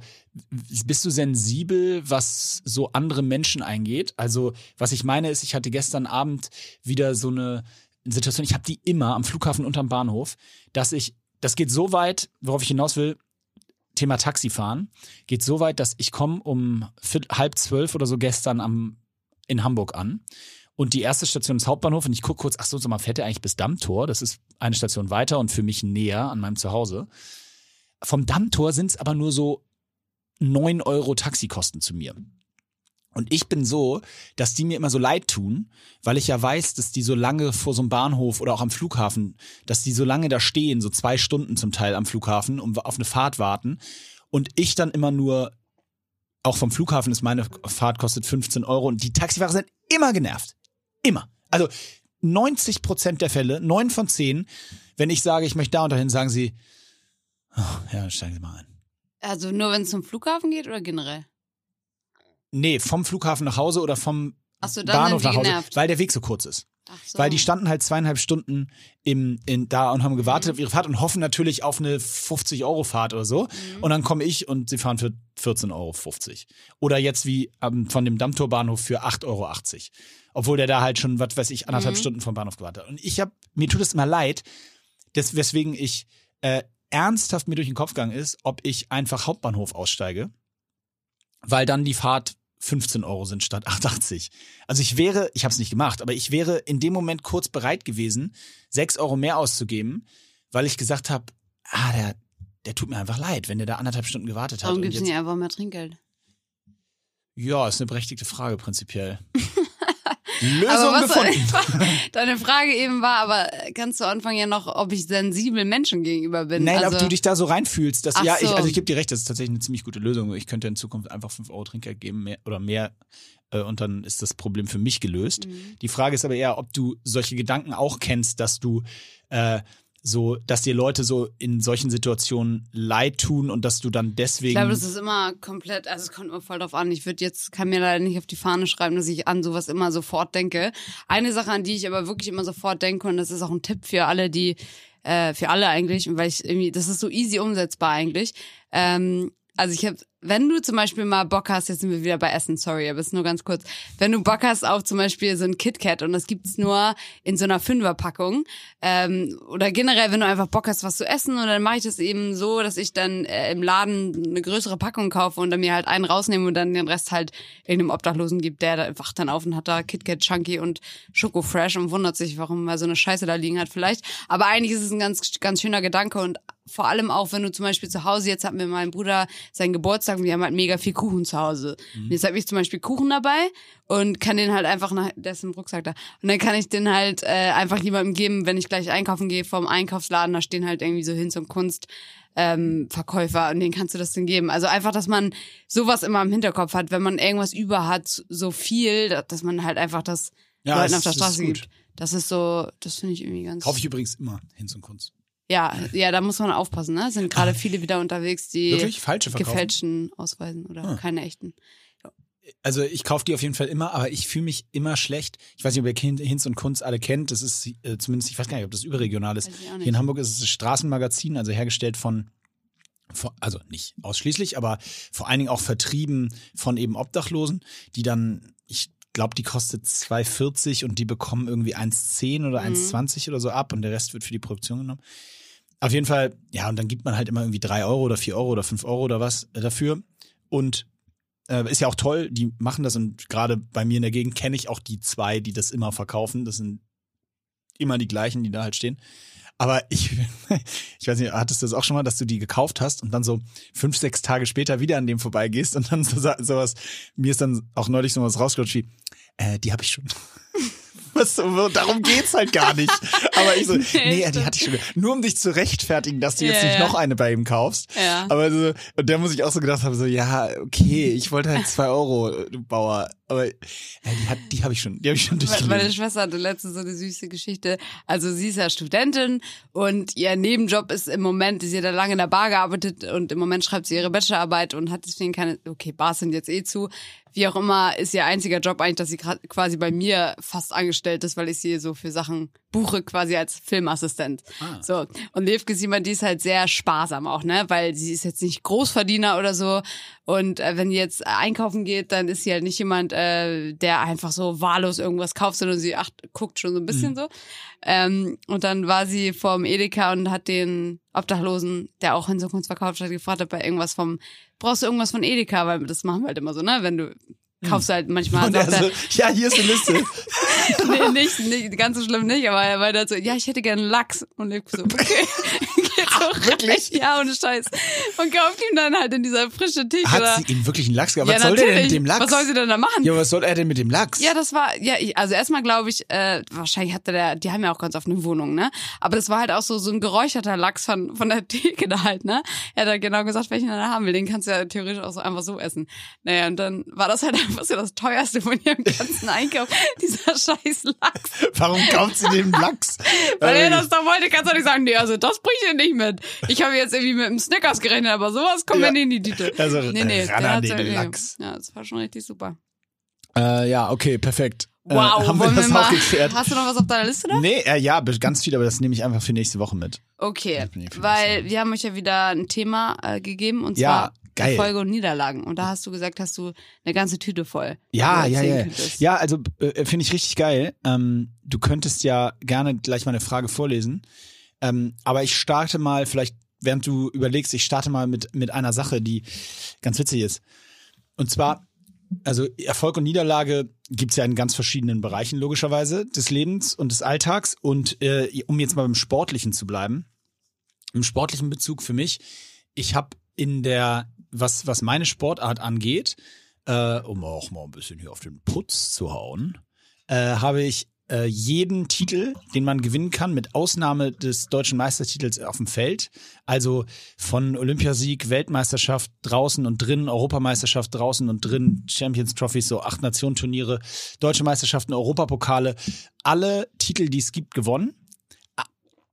bist du sensibel, was so andere Menschen eingeht? Also, was ich meine ist, ich hatte gestern Abend wieder so eine Situation, ich habe die immer am Flughafen unterm Bahnhof, dass ich, das geht so weit, worauf ich hinaus will, Thema Taxifahren, geht so weit, dass ich komme um halb zwölf oder so gestern am, in Hamburg an. Und die erste Station ist Hauptbahnhof und ich gucke kurz, ach so, sag mal, fährt der eigentlich bis Dammtor? Das ist eine Station weiter und für mich näher an meinem Zuhause. Vom Dammtor sind es aber nur so neun Euro Taxikosten zu mir. Und ich bin so, dass die mir immer so leid tun, weil ich ja weiß, dass die so lange vor so einem Bahnhof oder auch am Flughafen, dass die so lange da stehen, so zwei Stunden zum Teil am Flughafen, um auf eine Fahrt warten. Und ich dann immer nur, auch vom Flughafen ist meine Fahrt kostet 15 Euro und die Taxifahrer sind immer genervt. Immer. Also 90 Prozent der Fälle, neun von zehn, wenn ich sage, ich möchte da und dahin, sagen sie, oh, ja, steigen Sie mal ein. Also nur wenn es zum Flughafen geht oder generell? Nee, vom Flughafen nach Hause oder vom so, Bahnhof nach Hause, genervt. weil der Weg so kurz ist. So. Weil die standen halt zweieinhalb Stunden im, in, da und haben gewartet auf ihre Fahrt und hoffen natürlich auf eine 50-Euro-Fahrt oder so. Und dann komme ich und sie fahren für 14,50 Euro. Oder jetzt wie ähm, von dem Dammtorbahnhof für 8,80 Euro. Obwohl der da halt schon, was weiß ich, anderthalb Mhm. Stunden vom Bahnhof gewartet hat. Und ich habe, mir tut es immer leid, des, weswegen ich äh, ernsthaft mir durch den Kopf gegangen ist, ob ich einfach Hauptbahnhof aussteige, weil dann die Fahrt 15 Euro sind statt 8,80. Also ich wäre, ich habe es nicht gemacht, aber ich wäre in dem Moment kurz bereit gewesen, 6 Euro mehr auszugeben, weil ich gesagt habe, ah, der, der tut mir einfach leid, wenn der da anderthalb Stunden gewartet hat. Warum gibt's nicht einfach mehr Trinkgeld? ja, ist eine berechtigte Frage prinzipiell. Aber Lösung was- gefunden. Deine Frage eben war aber ganz zu Anfang ja noch, ob ich sensibel Menschen gegenüber bin. Nein, also, ob du dich da so reinfühlst. Dass, ja, ich, so. also ich gebe dir recht, das ist tatsächlich eine ziemlich gute Lösung. Ich könnte in Zukunft einfach 5 Euro Trinkgeld geben mehr, oder mehr äh, und dann ist das Problem für mich gelöst. Mhm. Die Frage ist aber eher, ob du solche Gedanken auch kennst, dass du äh, so, dass dir Leute so in solchen Situationen leid tun und dass du dann ich deswegen. glaube, das ist immer komplett, also es kommt immer voll drauf an. Ich würde jetzt, kann mir leider nicht auf die Fahne schreiben, dass ich an sowas immer sofort denke. Eine Sache, an die ich aber wirklich immer sofort denke, und das ist auch ein Tipp für alle, die, äh, für alle eigentlich, weil ich irgendwie, das ist so easy umsetzbar eigentlich. Ähm, also ich habe, wenn du zum Beispiel mal Bock hast, jetzt sind wir wieder bei Essen, sorry, aber es ist nur ganz kurz. Wenn du Bock hast auf zum Beispiel so ein KitKat und das gibt's nur in so einer Fünferpackung ähm, oder generell, wenn du einfach Bock hast, was zu essen und dann mache ich das eben so, dass ich dann äh, im Laden eine größere Packung kaufe und dann mir halt einen rausnehme und dann den Rest halt irgendeinem Obdachlosen gibt, der da wacht dann auf und hat da KitKat Chunky und Schoko Fresh und wundert sich, warum er so eine Scheiße da liegen hat vielleicht. Aber eigentlich ist es ein ganz, ganz schöner Gedanke und vor allem auch, wenn du zum Beispiel zu Hause, jetzt hat mir mein Bruder seinen Geburtstag und wir haben halt mega viel Kuchen zu Hause. Und jetzt habe ich zum Beispiel Kuchen dabei und kann den halt einfach nach, der ist im Rucksack da. Und dann kann ich den halt äh, einfach jemandem geben, wenn ich gleich einkaufen gehe vom Einkaufsladen, da stehen halt irgendwie so Hinz und Kunst. Ähm, Verkäufer und denen kannst du das denn geben. Also einfach, dass man sowas immer im Hinterkopf hat, wenn man irgendwas über hat, so viel, da- dass man halt einfach das Ja, Leuten auf der Straße gibt. Das ist so, das finde ich irgendwie ganz. Kaufe ich übrigens immer Hinz und Kunst. Ja, ja, da muss man aufpassen, ne? Sind gerade viele wieder unterwegs, die Wirklich? Falsche verkaufen? gefälschten Ausweisen oder Ah. keine echten. also ich kaufe die auf jeden Fall immer, aber ich fühle mich immer schlecht. Ich weiß nicht, ob ihr Hin- Hinz und Kunz alle kennt. Das ist äh, zumindest, ich weiß gar nicht, ob das überregional ist. Hier in Hamburg ist es ein Straßenmagazin, also hergestellt von, von also nicht ausschließlich, aber vor allen Dingen auch vertrieben von eben Obdachlosen, die dann, ich glaube, die kostet 2,40 und die bekommen irgendwie 1,10 oder Mhm. 1,20 oder so ab und der Rest wird für die Produktion genommen. Auf jeden Fall, ja, und dann gibt man halt immer irgendwie drei Euro oder vier Euro oder fünf Euro oder was äh, dafür. Und äh, ist ja auch toll, die machen das und gerade bei mir in der Gegend kenne ich auch die zwei, die das immer verkaufen. Das sind immer die gleichen, die da halt stehen. Aber ich, ich weiß nicht, hattest du das auch schon mal, dass du die gekauft hast und dann so fünf, sechs Tage später wieder an dem vorbeigehst und dann so, sowas, mir ist dann auch neulich so was rausgerutscht wie, äh, die habe ich schon. Was, darum geht's halt gar nicht. Aber ich so, nee, ja, die hatte ich schon. Nur um dich zu rechtfertigen, dass du jetzt Ja, nicht ja. noch eine bei ihm kaufst. Ja. Aber so, und da muss ich auch so gedacht haben, so, ja, okay, ich wollte halt zwei Euro, du Bauer. Aber ja, die hat, die habe ich schon, die habe ich schon Me- Meine durchgelesen. Schwester hatte letztens so eine süße Geschichte. Also sie ist ja Studentin und ihr Nebenjob ist im Moment, sie hat ja lange in der Bar gearbeitet und im Moment schreibt sie ihre Bachelorarbeit und hat deswegen keine, okay, Bars sind jetzt eh zu. Wie auch immer, ist ihr einziger Job eigentlich, dass sie quasi bei mir fast angestellt ist, weil ich sie so für Sachen buche, quasi als Filmassistent. Ah. So. Und Levke Siemann, die ist halt sehr sparsam auch, ne? Weil sie ist jetzt nicht Großverdiener oder so. Und äh, wenn die jetzt einkaufen geht, dann ist sie halt nicht jemand, äh, der einfach so wahllos irgendwas kauft, sondern sie acht, guckt schon so ein bisschen so. Ähm, und dann war sie vorm Edeka und hat den Obdachlosen, der auch in Zukunft verkauft hat, gefragt, ob er irgendwas vom, brauchst du irgendwas von Edeka? Weil das machen wir halt immer so, ne? Wenn du kaufst halt manchmal, Und er so, ja, hier ist eine Liste. nee, nicht, nicht, ganz so schlimm nicht, aber er war dann so, ja, ich hätte gerne Lachs. Und ich so, okay. Rein. wirklich? Ja, ohne Scheiß. Und kauft ihm dann halt in dieser frische Theke. Hat da- sie ihm wirklich einen Lachs gehabt? ja, Was soll der denn mit dem Lachs? Was soll sie denn da machen? ja, was soll er denn mit dem Lachs? Ja, das war, ja, ich, also erstmal glaube ich, äh, wahrscheinlich hatte der, die haben ja auch ganz oft eine Wohnung, ne? Aber das war halt auch so, so ein geräucherter Lachs von, von der Theke da halt, ne? Er hat halt genau gesagt, welchen er da haben will. Den kannst du ja theoretisch auch so einfach so essen. Naja, und dann war das halt einfach so das teuerste von ihrem ganzen Einkauf, dieser scheiß Lachs. Warum kauft sie den Lachs? Weil er Äh, das doch wollte, kannst du nicht sagen, nee, also das bringt ihr nicht mit. Ich habe jetzt irgendwie mit einem Snickers gerechnet, aber sowas kommt Ja. mir nicht in die Tüte. Also, nee, nee, ran der an hat den. Lachs. Ja, das war schon richtig super. Äh, ja, okay, perfekt. Wow, äh, haben wir das wir mal, auch geklärt? hast du noch was auf deiner Liste da? Nee, äh, ja, ganz viel, aber das nehme ich einfach für nächste Woche mit. Okay, ich weil wir haben euch ja wieder ein Thema äh, gegeben und Ja, zwar geil. Erfolge und Niederlagen. Und da hast du gesagt, hast du eine ganze Tüte voll. Ja, ja, ja. Ja, also äh, finde ich richtig geil. Ähm, du könntest ja gerne gleich mal eine Frage vorlesen. Ähm, aber ich starte mal, vielleicht während du überlegst, ich starte mal mit, mit einer Sache, die ganz witzig ist. Und zwar, also Erfolg und Niederlage gibt's ja in ganz verschiedenen Bereichen logischerweise des Lebens und des Alltags. Und äh, um jetzt mal beim Sportlichen zu bleiben, im sportlichen Bezug für mich, ich habe in der, was, was meine Sportart angeht, äh, um auch mal ein bisschen hier auf den Putz zu hauen, äh, habe ich äh, jeden Titel, den man gewinnen kann, mit Ausnahme des deutschen Meistertitels auf dem Feld. Also von Olympiasieg, Weltmeisterschaft draußen und drin, Europameisterschaft draußen und drin, Champions Trophies, so acht Nationenturniere, deutsche Meisterschaften, Europapokale, alle Titel, die es gibt, gewonnen.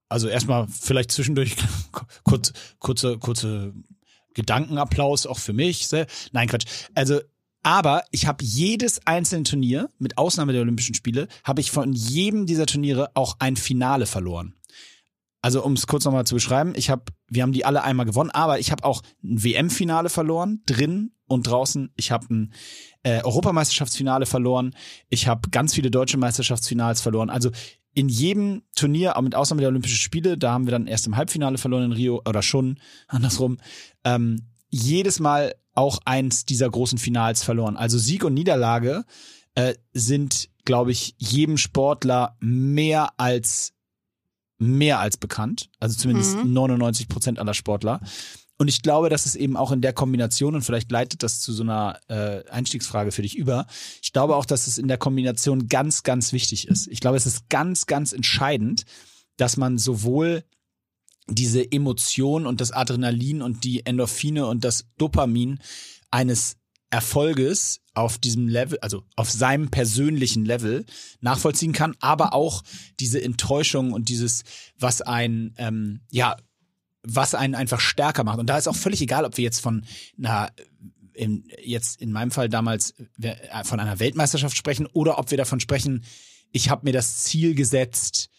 Also erstmal vielleicht zwischendurch kurz, kurze, kurze Gedankenapplaus auch für mich. Nein, Quatsch. Also, aber ich habe jedes einzelne Turnier, mit Ausnahme der Olympischen Spiele, habe ich von jedem dieser Turniere auch ein Finale verloren. Also um es kurz nochmal zu beschreiben, ich habe, wir haben die alle einmal gewonnen, aber ich habe auch ein WM-Finale verloren, drin und draußen. Ich habe ein äh, Europameisterschaftsfinale verloren. Ich habe ganz viele deutsche Meisterschaftsfinals verloren. Also in jedem Turnier, auch mit Ausnahme der Olympischen Spiele, da haben wir dann erst im Halbfinale verloren in Rio oder schon andersrum. Ähm, jedes Mal auch eins dieser großen Finals verloren. Also Sieg und Niederlage äh, sind, glaube ich, jedem Sportler mehr als mehr als bekannt. Also zumindest Mhm. 99 Prozent aller Sportler. Und ich glaube, dass es eben auch in der Kombination, und vielleicht leitet das zu so einer äh, Einstiegsfrage für dich über, ich glaube auch, dass es in der Kombination ganz, ganz wichtig ist. Ich glaube, es ist ganz, ganz entscheidend, dass man sowohl diese Emotion und das Adrenalin und die Endorphine und das Dopamin eines Erfolges auf diesem Level, also auf seinem persönlichen Level nachvollziehen kann, aber auch diese Enttäuschung und dieses, was ein, ähm, ja, was einen einfach stärker macht. Und da ist auch völlig egal, ob wir jetzt von einer in, jetzt in meinem Fall damals äh, von einer Weltmeisterschaft sprechen oder ob wir davon sprechen, ich habe mir das Ziel gesetzt,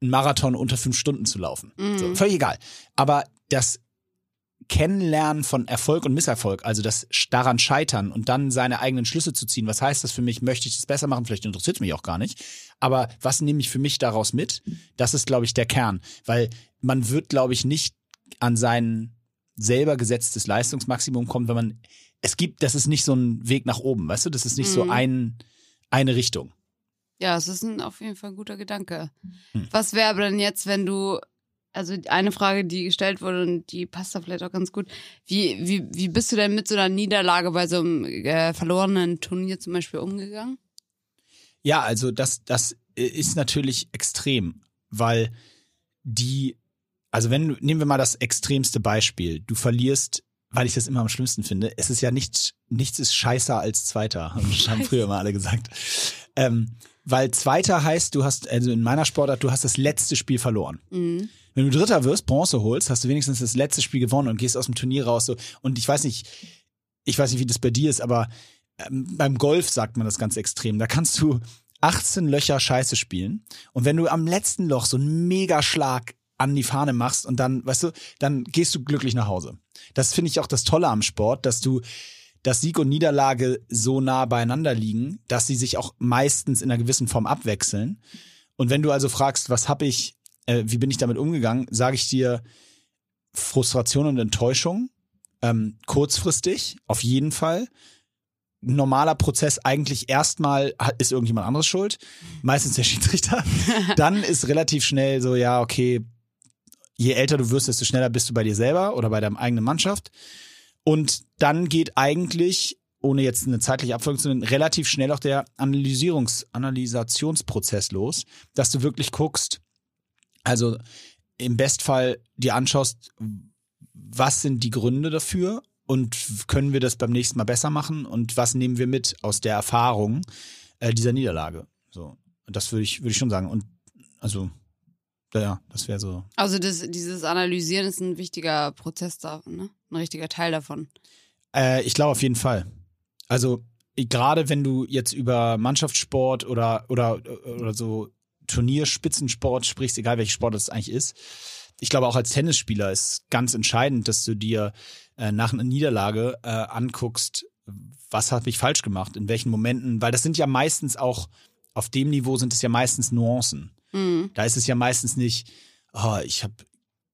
einen Marathon unter fünf Stunden zu laufen. Mhm. So, völlig egal. Aber das Kennenlernen von Erfolg und Misserfolg, also das daran scheitern und dann seine eigenen Schlüsse zu ziehen. Was heißt das für mich? Möchte ich das besser machen? Vielleicht interessiert es mich auch gar nicht. Aber was nehme ich für mich daraus mit? Das ist, glaube ich, der Kern. Weil man wird, glaube ich, nicht an sein selber gesetztes Leistungsmaximum kommen, wenn man, es gibt, das ist nicht so ein Weg nach oben, weißt du? Das ist nicht so Mhm. ein, eine Richtung. Ja, es ist ein, auf jeden Fall ein guter Gedanke. Hm. Was wäre aber denn jetzt, wenn du, also eine Frage, die gestellt wurde und die passt da vielleicht auch ganz gut. Wie, wie, wie bist du denn mit so einer Niederlage bei so einem äh, verlorenen Turnier zum Beispiel umgegangen? Ja, also das, das ist natürlich extrem, weil die, also wenn du, nehmen wir mal das extremste Beispiel, du verlierst, weil ich das immer am schlimmsten finde, es ist ja nichts, nichts ist scheißer als Zweiter, haben haben früher immer alle gesagt. Ähm, weil Zweiter heißt, du hast, also in meiner Sportart, du hast das letzte Spiel verloren. Mhm. Wenn du Dritter wirst, Bronze holst, hast du wenigstens das letzte Spiel gewonnen und gehst aus dem Turnier raus. So. Und ich weiß nicht, ich weiß nicht, wie das bei dir ist, aber ähm, beim Golf sagt man das ganz extrem. Da kannst du 18 Löcher Scheiße spielen und wenn du am letzten Loch so einen Megaschlag an die Fahne machst und dann, weißt du, dann gehst du glücklich nach Hause. Das finde ich auch das Tolle am Sport, dass du dass Sieg und Niederlage so nah beieinander liegen, dass sie sich auch meistens in einer gewissen Form abwechseln. Und wenn du also fragst, was habe ich, äh, wie bin ich damit umgegangen, sage ich dir Frustration und Enttäuschung, ähm, kurzfristig, auf jeden Fall. Normaler Prozess eigentlich erstmal ist irgendjemand anderes schuld, meistens der Schiedsrichter. Dann ist relativ schnell so, ja, okay, je älter du wirst, desto schneller bist du bei dir selber oder bei deiner eigenen Mannschaft. Und dann geht eigentlich, ohne jetzt eine zeitliche Abfolge zu nennen, relativ schnell auch der Analysierungs-, Analysationsprozess los, dass du wirklich guckst, also im Bestfall dir anschaust, was sind die Gründe dafür und können wir das beim nächsten Mal besser machen und was nehmen wir mit aus der Erfahrung äh, dieser Niederlage. So, das würde ich, würde ich schon sagen. Und also, ja, das wäre so. Also das, dieses Analysieren ist ein wichtiger Prozess da, ne? Ein richtiger Teil davon. Äh, ich glaube auf jeden Fall. Also gerade wenn du jetzt über Mannschaftssport oder oder oder so Turnierspitzensport sprichst, egal welche Sport das eigentlich ist. Ich glaube auch als Tennisspieler ist ganz entscheidend, dass du dir äh, nach einer Niederlage äh, anguckst, was habe ich falsch gemacht, in welchen Momenten, weil das sind ja meistens auch auf dem Niveau sind es ja meistens Nuancen. Mhm. Da ist es ja meistens nicht, oh, ich habe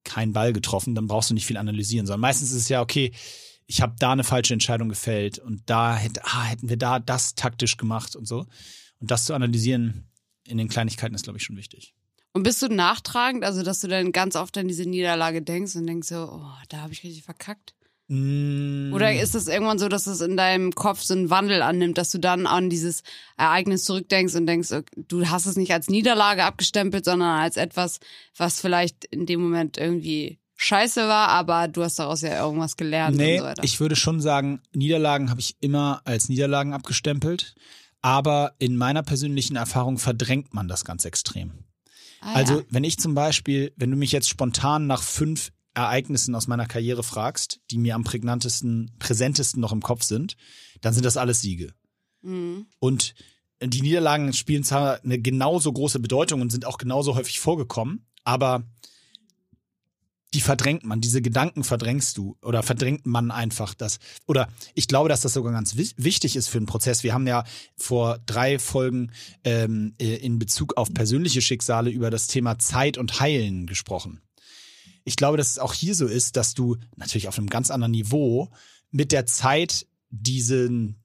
keinen Ball getroffen, dann brauchst du nicht viel analysieren, sondern meistens ist es ja, okay, ich habe da eine falsche Entscheidung gefällt und da hätte, ah, hätten wir da das taktisch gemacht und so. Und das zu analysieren in den Kleinigkeiten ist, glaube ich, schon wichtig. Und bist du nachtragend, also dass du dann ganz oft an diese Niederlage denkst und denkst so, oh, da habe ich richtig verkackt? Mm, Oder ist es irgendwann so, dass es in deinem Kopf so einen Wandel annimmt, dass du dann an dieses Ereignis zurückdenkst und denkst, du hast es nicht als Niederlage abgestempelt, sondern als etwas, was vielleicht in dem Moment irgendwie scheiße war, aber du hast daraus ja irgendwas gelernt Nee, und so weiter. ich würde schon sagen, Niederlagen habe ich immer als Niederlagen abgestempelt. Aber in meiner persönlichen Erfahrung verdrängt man das ganz extrem. ah, Also, ja. wenn ich zum Beispiel, wenn du mich jetzt spontan nach fünf Ereignissen aus meiner Karriere fragst, die mir am prägnantesten, präsentesten noch im Kopf sind, dann sind das alles Siege. Mhm. Und die Niederlagen spielen zwar eine genauso große Bedeutung und sind auch genauso häufig vorgekommen, aber die verdrängt man, diese Gedanken verdrängst du oder verdrängt man einfach das. Oder ich glaube, dass das sogar ganz wi- wichtig ist für einen Prozess. Wir haben ja vor drei Folgen ähm, äh, in Bezug auf persönliche Schicksale über das Thema Zeit und Heilen gesprochen. Ich glaube, dass es auch hier so ist, dass du natürlich auf einem ganz anderen Niveau mit der Zeit diesen,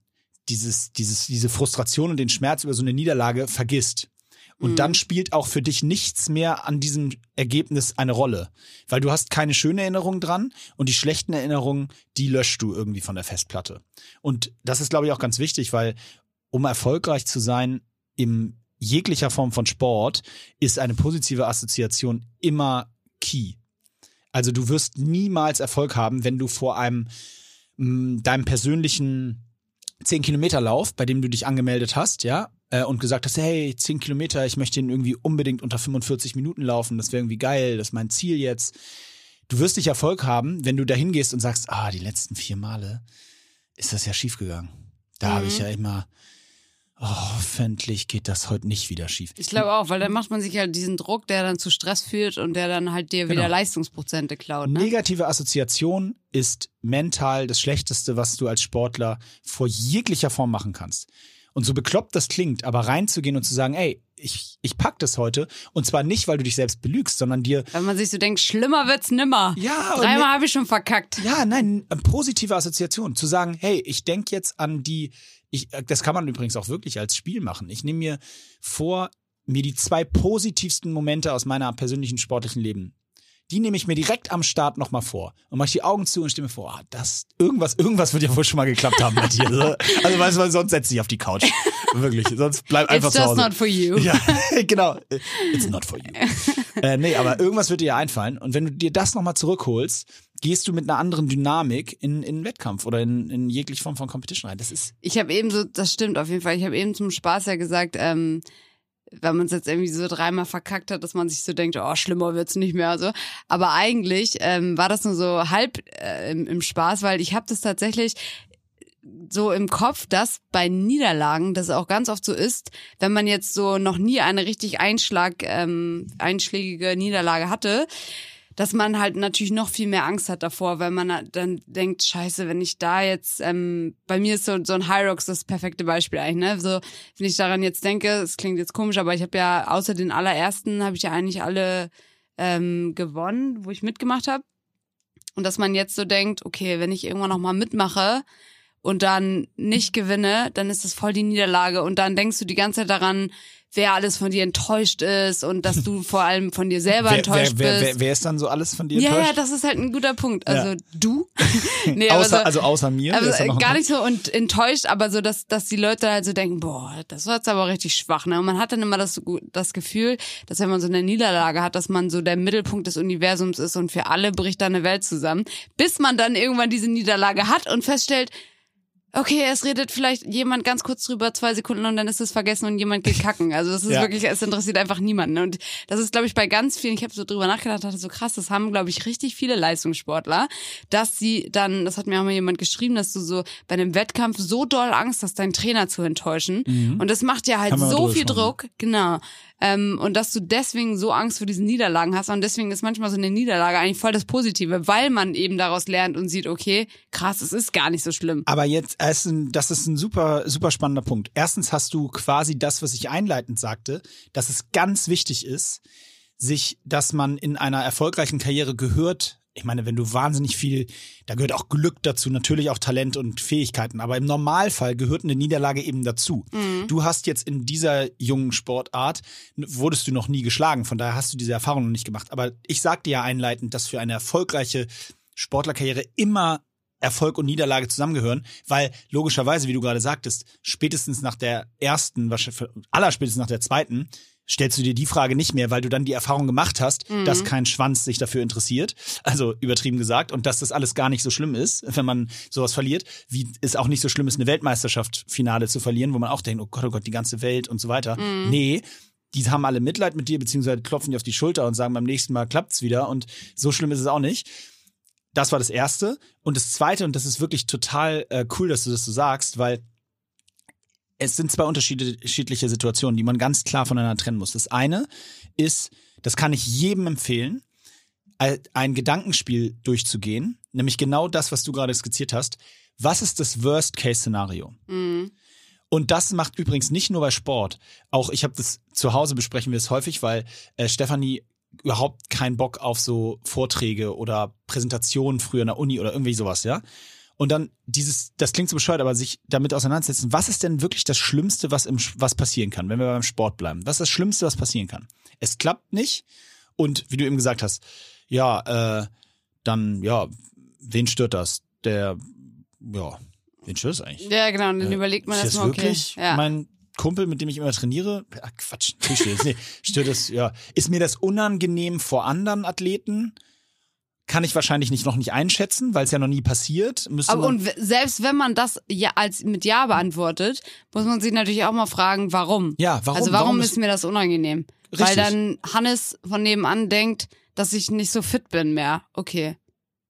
dieses, dieses, diese Frustration und den Schmerz über so eine Niederlage vergisst. Und Mhm. dann spielt auch für dich nichts mehr an diesem Ergebnis eine Rolle. Weil du hast keine schöne Erinnerung dran und die schlechten Erinnerungen, die löscht du irgendwie von der Festplatte. Und das ist, glaube ich, auch ganz wichtig, weil um erfolgreich zu sein in jeglicher Form von Sport, ist eine positive Assoziation immer key. Also du wirst niemals Erfolg haben, wenn du vor einem mh, deinem persönlichen 10 Kilometer Lauf, bei dem du dich angemeldet hast, ja, äh, und gesagt hast, hey, 10 Kilometer, ich möchte den irgendwie unbedingt unter 45 Minuten laufen, das wäre irgendwie geil, das ist mein Ziel jetzt. Du wirst nicht Erfolg haben, wenn du dahin gehst und sagst, ah, die letzten vier Male, ist das ja schiefgegangen. Da habe ich Mhm. ja immer, oh, hoffentlich geht das heute nicht wieder schief. Ich glaube auch, weil dann macht man sich halt diesen Druck, der dann zu Stress führt und der dann halt dir wieder Genau. Leistungsprozente klaut. Ne? Negative Assoziation ist mental das Schlechteste, was du als Sportler vor jeglicher Form machen kannst. Und so bekloppt das klingt, aber reinzugehen und zu sagen, ey, ich, ich pack das heute. Und zwar nicht, weil du dich selbst belügst, sondern dir, Wenn man sich so denkt, schlimmer wird's nimmer. Ja, Dreimal ne- habe ich schon verkackt. ja, nein, positive Assoziation. Zu sagen, hey, ich denke jetzt an die, ich, das kann man übrigens auch wirklich als Spiel machen. Ich nehme mir vor, mir die zwei positivsten Momente aus meiner persönlichen sportlichen Leben die nehme ich mir direkt am Start nochmal vor und mache die Augen zu und stimme mir vor, ah, das, irgendwas, irgendwas wird ja wohl schon mal geklappt haben bei dir. so. Also weißt du, sonst setz dich auf die Couch. Wirklich, sonst bleib einfach It's zu just Hause. not for you. Ja, genau. It's not for you. äh, nee, aber irgendwas wird dir ja einfallen. Und wenn du dir das nochmal zurückholst, gehst du mit einer anderen Dynamik in, in Wettkampf oder in, in jegliche Form von Competition rein. Das ist, Ich habe eben so, das stimmt auf jeden Fall. Ich habe eben zum Spaß ja gesagt, ähm, wenn man es jetzt irgendwie so dreimal verkackt hat, dass man sich so denkt, oh, schlimmer wird's nicht mehr. So. Aber eigentlich ähm, war das nur so halb äh, im, im Spaß, weil ich habe das tatsächlich so im Kopf, dass bei Niederlagen das auch ganz oft so ist, wenn man jetzt so noch nie eine richtig Einschlag, ähm, einschlägige Niederlage hatte, dass man halt natürlich noch viel mehr Angst hat davor, weil man dann denkt, scheiße, wenn ich da jetzt, ähm, bei mir ist so, so ein Rocks das perfekte Beispiel eigentlich, ne? So, wenn ich daran jetzt denke, es klingt jetzt komisch, aber ich habe ja außer den allerersten, habe ich ja eigentlich alle ähm, gewonnen, wo ich mitgemacht habe. Und dass man jetzt so denkt, okay, wenn ich irgendwann noch mal mitmache und dann nicht gewinne, dann ist das voll die Niederlage. Und dann denkst du die ganze Zeit daran, wer alles von dir enttäuscht ist und dass du vor allem von dir selber wer, enttäuscht wer, wer, bist. wer, wer ist dann so alles von dir ja, ja, enttäuscht? das ist halt ein guter Punkt. Also Ja. du? nee, aber außer, so, also außer mir. da noch gar nicht so und enttäuscht, aber so, dass, dass die Leute halt so denken, boah, das war jetzt aber richtig schwach. Ne? Und man hat dann immer das, das Gefühl, dass wenn man so eine Niederlage hat, dass man so der Mittelpunkt des Universums ist und für alle bricht da eine Welt zusammen. Bis man dann irgendwann diese Niederlage hat und feststellt, okay, es redet vielleicht jemand ganz kurz drüber, zwei Sekunden und dann ist es vergessen und jemand geht kacken. Also das ist Ja. wirklich, es interessiert einfach niemanden. Und das ist, glaube ich, bei ganz vielen, ich habe so drüber nachgedacht, dachte so krass, das haben, glaube ich, richtig viele Leistungssportler, dass sie dann, das hat mir auch mal jemand geschrieben, dass du so bei einem Wettkampf so doll Angst hast, deinen Trainer zu enttäuschen. Und das macht dir halt so viel Druck, genau. Ähm, und dass du deswegen so Angst vor diesen Niederlagen hast. Und deswegen ist manchmal so eine Niederlage eigentlich voll das Positive, weil man eben daraus lernt und sieht, okay, krass, es ist gar nicht so schlimm. Aber jetzt, äh, das ist ein super, super spannender Punkt. Erstens hast du quasi das, was ich einleitend sagte, dass es ganz wichtig ist, sich, dass man in einer erfolgreichen Karriere gehört. Ich meine, wenn du wahnsinnig viel, da gehört auch Glück dazu, natürlich auch Talent und Fähigkeiten, aber im Normalfall gehört eine Niederlage eben dazu. Du hast jetzt in dieser jungen Sportart, wurdest du noch nie geschlagen, von daher hast du diese Erfahrung noch nicht gemacht. Aber ich sagte ja einleitend, dass für eine erfolgreiche Sportlerkarriere immer Erfolg und Niederlage zusammengehören, weil logischerweise, wie du gerade sagtest, spätestens nach der ersten, wahrscheinlich allerspätestens nach der zweiten, stellst du dir die Frage nicht mehr, weil du dann die Erfahrung gemacht hast, dass kein Schwanz sich dafür interessiert, also übertrieben gesagt, und dass das alles gar nicht so schlimm ist, wenn man sowas verliert, wie es auch nicht so schlimm ist, eine Weltmeisterschaft Finale zu verlieren, wo man auch denkt, oh Gott, oh Gott, die ganze Welt und so weiter. Nee, die haben alle Mitleid mit dir, beziehungsweise klopfen dir auf die Schulter und sagen, beim nächsten Mal klappt's wieder und so schlimm ist es auch nicht. Das war das Erste. Und das Zweite, und das ist wirklich total äh, cool, dass du das so sagst, weil es sind zwei unterschiedliche Situationen, die man ganz klar voneinander trennen muss. Das eine ist, das kann ich jedem empfehlen, ein Gedankenspiel durchzugehen, nämlich genau das, was du gerade skizziert hast. Was ist das Worst-Case-Szenario? Mhm. Und das macht übrigens nicht nur bei Sport. Auch ich habe das zu Hause besprechen wir es häufig, weil äh, Stefanie überhaupt keinen Bock auf so Vorträge oder Präsentationen früher in der Uni oder irgendwie sowas, ja. Und dann dieses, das klingt so bescheuert, aber sich damit auseinandersetzen, was ist denn wirklich das Schlimmste, was im, was passieren kann, wenn wir beim Sport bleiben? Was ist das Schlimmste, was passieren kann? Es klappt nicht und wie du eben gesagt hast, ja, äh, dann, ja, wen stört das? Der, ja, wen stört das eigentlich? Ja, genau, und dann überlegt man ist das erstmal, okay. wirklich Ja. mein Kumpel, mit dem ich immer trainiere? Ach, Quatsch, stört das. Nee, stört das, ja. Ist mir das unangenehm vor anderen Athleten? Kann ich wahrscheinlich nicht noch nicht einschätzen, weil es ja noch nie passiert. Müsste Aber und selbst wenn man das ja als mit Ja beantwortet, muss man sich natürlich auch mal fragen, warum. ja, warum? also warum, ist, ist mir das unangenehm? Weil Richtig. dann Hannes von nebenan denkt, dass ich nicht so fit bin mehr. Okay.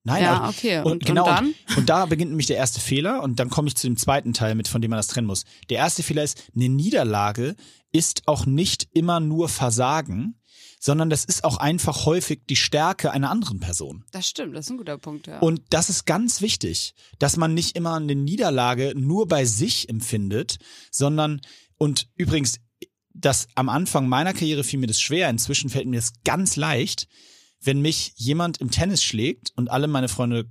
Nein, Ja, aber- okay. Und, Und- und genau, dann? Und, und da beginnt nämlich der erste Fehler und dann komme ich zu dem zweiten Teil, mit von dem man das trennen muss. Der erste Fehler ist, eine Niederlage ist auch nicht immer nur Versagen, sondern das ist auch einfach häufig die Stärke einer anderen Person. Das stimmt, das ist ein guter Punkt, ja. Und das ist ganz wichtig, dass man nicht immer eine Niederlage nur bei sich empfindet, sondern, und übrigens, das am Anfang meiner Karriere fiel mir das schwer, inzwischen fällt mir das ganz leicht, wenn mich jemand im Tennis schlägt und alle meine Freunde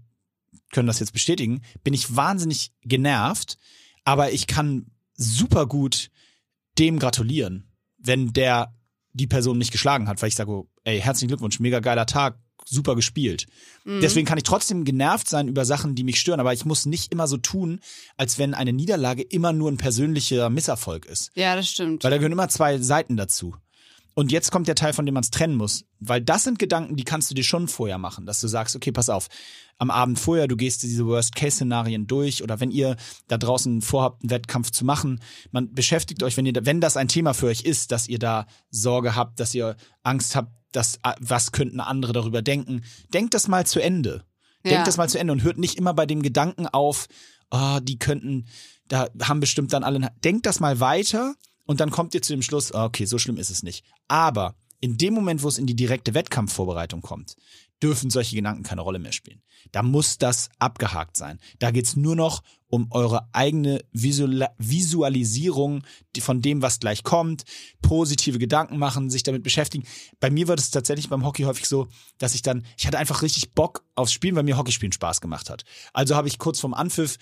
können das jetzt bestätigen, bin ich wahnsinnig genervt, aber ich kann super gut dem gratulieren, wenn der die Person nicht geschlagen hat, weil ich sage, oh, ey, herzlichen Glückwunsch, mega geiler Tag, super gespielt. Mhm. Deswegen kann ich trotzdem genervt sein über Sachen, die mich stören, aber ich muss nicht immer so tun, als wenn eine Niederlage immer nur ein persönlicher Misserfolg ist. ja, das stimmt. Weil da gehören immer zwei Seiten dazu. Und jetzt kommt der Teil, von dem man es trennen muss. Weil das sind Gedanken, die kannst du dir schon vorher machen, dass du sagst, okay, pass auf, am Abend vorher, du gehst diese Worst-Case-Szenarien durch oder wenn ihr da draußen vorhabt, einen Wettkampf zu machen, man beschäftigt euch, wenn ihr, wenn das ein Thema für euch ist, dass ihr da Sorge habt, dass ihr Angst habt, dass, äh, was könnten andere darüber denken, denkt das mal zu Ende. Denkt Ja. das mal zu Ende und hört nicht immer bei dem Gedanken auf, ah, die könnten, da haben bestimmt dann alle, denkt das mal weiter und dann kommt ihr zu dem Schluss, ah, okay, so schlimm ist es nicht. Aber in dem Moment, wo es in die direkte Wettkampfvorbereitung kommt, dürfen solche Gedanken keine Rolle mehr spielen. Da muss das abgehakt sein. Da geht's nur noch um eure eigene Visual Visualisierung von dem, was gleich kommt, positive Gedanken machen, sich damit beschäftigen. Bei mir war das tatsächlich beim Hockey häufig so, dass ich dann, ich hatte einfach richtig Bock aufs Spielen, weil mir Hockeyspielen Spaß gemacht hat. Also habe ich kurz vorm Anpfiff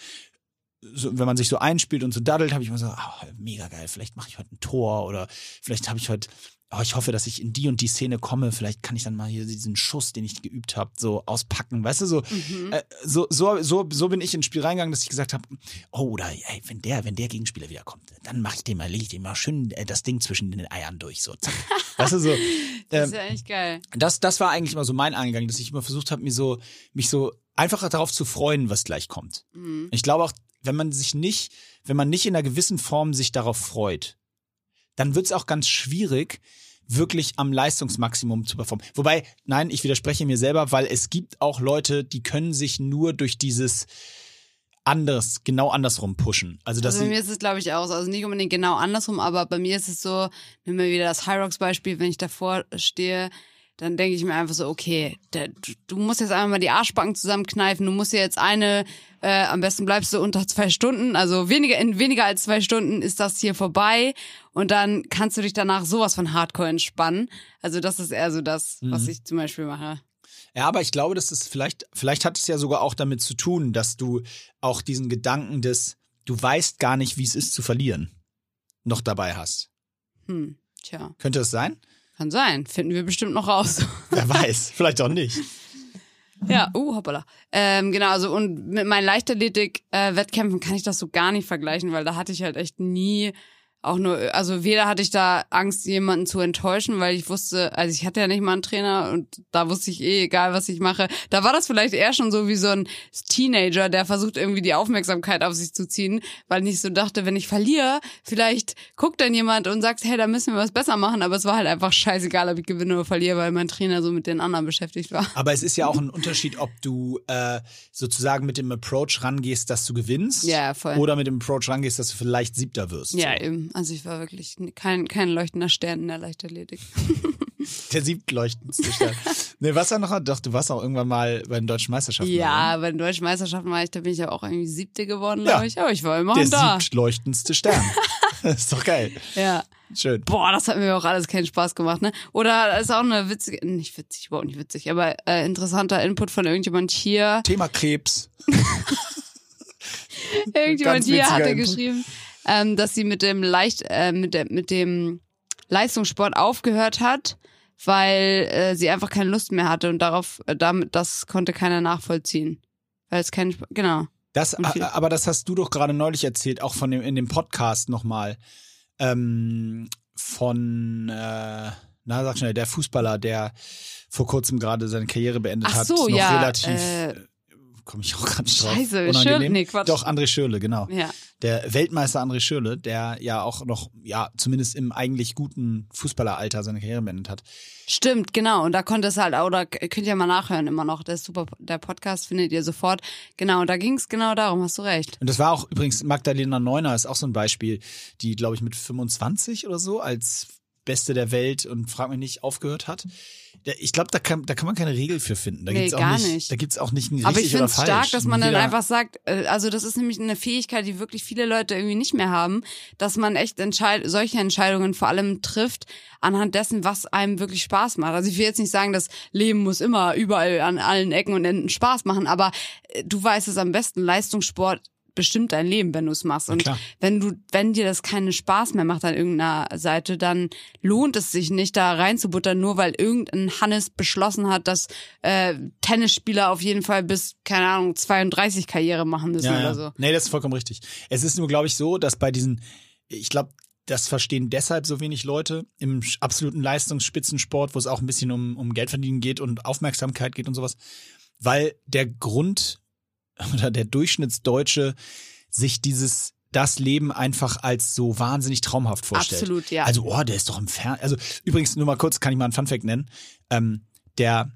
so, wenn man sich so einspielt und so daddelt, habe ich immer so, ah, mega geil, vielleicht mache ich heute ein Tor oder vielleicht habe ich heute, oh, ich hoffe, dass ich in die und die Szene komme, vielleicht kann ich dann mal hier diesen Schuss, den ich geübt habe, so auspacken, weißt du, so, Mhm. äh, so, so, so, so bin ich ins Spiel reingegangen, dass ich gesagt habe, oh, oder ey, wenn der, wenn der Gegenspieler wiederkommt, dann mache ich dem mal, lege ich dem mal schön äh, das Ding zwischen den Eiern durch, so, zack. weißt du, so, das ähm, ist ja eigentlich geil. das, das war eigentlich immer so mein Eingang, dass ich immer versucht habe, mir so, mich so einfach darauf zu freuen, was gleich kommt. Mhm. Ich glaube auch, wenn man sich nicht, wenn man nicht in einer gewissen Form sich darauf freut, dann wird es auch ganz schwierig, wirklich am Leistungsmaximum zu performen. Wobei, nein, ich widerspreche mir selber, weil es gibt auch Leute, die können sich nur durch dieses anders, genau andersrum pushen. Also, dass Also bei mir ist es, glaube ich, auch so. Also nicht unbedingt genau andersrum, aber bei mir ist es so, nehmen wir wieder das High Rocks Beispiel, wenn ich davor stehe, dann denke ich mir einfach so, okay, der, du, musst jetzt einfach mal die Arschbacken zusammenkneifen, du musst dir jetzt eine, äh, am besten bleibst du unter zwei Stunden, also weniger, in weniger als zwei Stunden ist das hier vorbei und dann kannst du dich danach sowas von Hardcore entspannen. Also das ist eher so das, Mhm. was ich zum Beispiel mache. Ja, aber ich glaube, dass es vielleicht, vielleicht hat es ja sogar auch damit zu tun, dass du auch diesen Gedanken des, du weißt gar nicht, wie es ist zu verlieren, noch dabei hast. Hm, tja, Könnte es sein? Kann sein. Finden wir bestimmt noch raus. Wer weiß, vielleicht auch nicht. Ja, uh, hoppala. Ähm, genau, also und mit meinen Leichtathletik-Wettkämpfen kann ich das so gar nicht vergleichen, weil da hatte ich halt echt nie auch nur, also weder hatte ich da Angst, jemanden zu enttäuschen, weil ich wusste, also ich hatte ja nicht mal einen Trainer und da wusste ich eh, egal was ich mache. Da war das vielleicht eher schon so wie so ein Teenager, der versucht irgendwie die Aufmerksamkeit auf sich zu ziehen, weil ich so dachte, wenn ich verliere, vielleicht guckt dann jemand und sagt, hey, da müssen wir was besser machen, aber es war halt einfach scheißegal, ob ich gewinne oder verliere, weil mein Trainer so mit den anderen beschäftigt war. Aber es ist ja auch ein Unterschied, ob du äh, sozusagen mit dem Approach rangehst, dass du gewinnst, Ja, voll. oder mit dem Approach rangehst, dass du vielleicht Siebter wirst. Ja, so. eben. Also ich war wirklich kein, kein leuchtender Stern in der Leichtathletik. Der siebtleuchtendste Stern. nee, was war noch? Doch, du warst auch irgendwann mal bei den deutschen Meisterschaften. Ja, bei den deutschen Meisterschaften war ich, da bin ich ja auch irgendwie siebte geworden, Ja. glaube ich. Aber ich war oder? immerhin Der da. siebtleuchtendste Stern. das ist doch geil. Ja. Schön. Boah, das hat mir auch alles keinen Spaß gemacht, ne? Oder ist auch eine witzige, nicht witzig, überhaupt nicht witzig, aber äh, interessanter Input von irgendjemand hier. Thema Krebs. Irgendjemand hier hatte Input. geschrieben, ähm, dass sie mit dem Leicht, äh, mit, der, mit dem Leistungssport aufgehört hat, weil äh, sie einfach keine Lust mehr hatte und darauf, äh, damit, das konnte keiner nachvollziehen. Weil es kein, genau. Das, viel- aber das hast du doch gerade neulich erzählt, auch von dem, in dem Podcast nochmal. Ähm, von, äh, na, sag schnell, der Fußballer, der vor kurzem gerade seine Karriere beendet Ach hat, so, noch ja, relativ äh, komme ich auch gerade drauf. Scheiße, Unangenehm. Schürle, nee, Quatsch. Doch, André Schürle, genau. Ja. Der Weltmeister André Schürle, der ja auch noch, ja, zumindest im eigentlich guten Fußballeralter seine Karriere beendet hat. Stimmt, genau. Und da konnte es halt auch, da könnt ihr mal nachhören immer noch. Der ist super, der Podcast findet ihr sofort. Genau, und da ging es genau darum, hast du recht. Und das war auch übrigens, Magdalena Neuner ist auch so ein Beispiel, die, glaube ich, mit 25 oder so als Beste der Welt und frag mich nicht aufgehört hat. Ich glaube, da kann, da kann man keine Regel für finden. Da Nee, gibt's auch gar nicht, nicht. Da gibt's auch nicht ein richtig Aber ich finde es stark, dass man dann Jeder- einfach sagt, äh, also das ist nämlich eine Fähigkeit, die wirklich viele Leute irgendwie nicht mehr haben, dass man echt entscheid solche Entscheidungen vor allem trifft anhand dessen, was einem wirklich Spaß macht. Also ich will jetzt nicht sagen, das Leben muss immer überall an allen Ecken und Enden Spaß machen, aber äh, du weißt es am besten, Leistungssport bestimmt dein Leben, wenn du es machst. Und klar. wenn du, wenn dir das keinen Spaß mehr macht an irgendeiner Seite, dann lohnt es sich nicht, da reinzubuttern, nur weil irgendein Hannes beschlossen hat, dass äh, Tennisspieler auf jeden Fall bis, keine Ahnung, 32 Karriere machen müssen ja, oder ja. so. Nee, das ist vollkommen richtig. Es ist nur, glaube ich, so, dass bei diesen, ich glaube, das verstehen deshalb so wenig Leute im absoluten Leistungsspitzensport, wo es auch ein bisschen um, um Geldverdienen geht und Aufmerksamkeit geht und sowas, weil der Grund oder der Durchschnittsdeutsche sich dieses das Leben einfach als so wahnsinnig traumhaft vorstellt. Absolut, ja. Also, oh, der ist doch im Fernsehen. Also, übrigens, nur mal kurz, kann ich mal einen Funfact nennen. Ähm, der,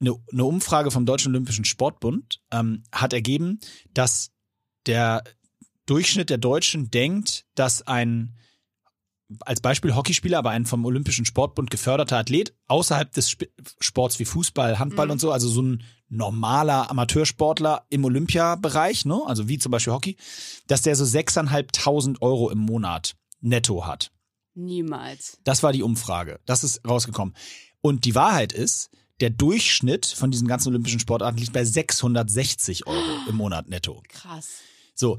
eine, eine Umfrage vom Deutschen Olympischen Sportbund ähm, hat ergeben, dass der Durchschnitt der Deutschen denkt, dass ein als Beispiel Hockeyspieler, aber ein vom Olympischen Sportbund geförderter Athlet außerhalb des Sp Sports wie Fußball, Handball Mhm. und so, also so ein normaler Amateursportler im Olympiabereich, ne, also wie zum Beispiel Hockey, dass der so 6.500 Euro im Monat netto hat. Niemals. Das war die Umfrage. Das ist rausgekommen. Und die Wahrheit ist, der Durchschnitt von diesen ganzen olympischen Sportarten liegt bei 660 Euro im Monat netto. Krass. So,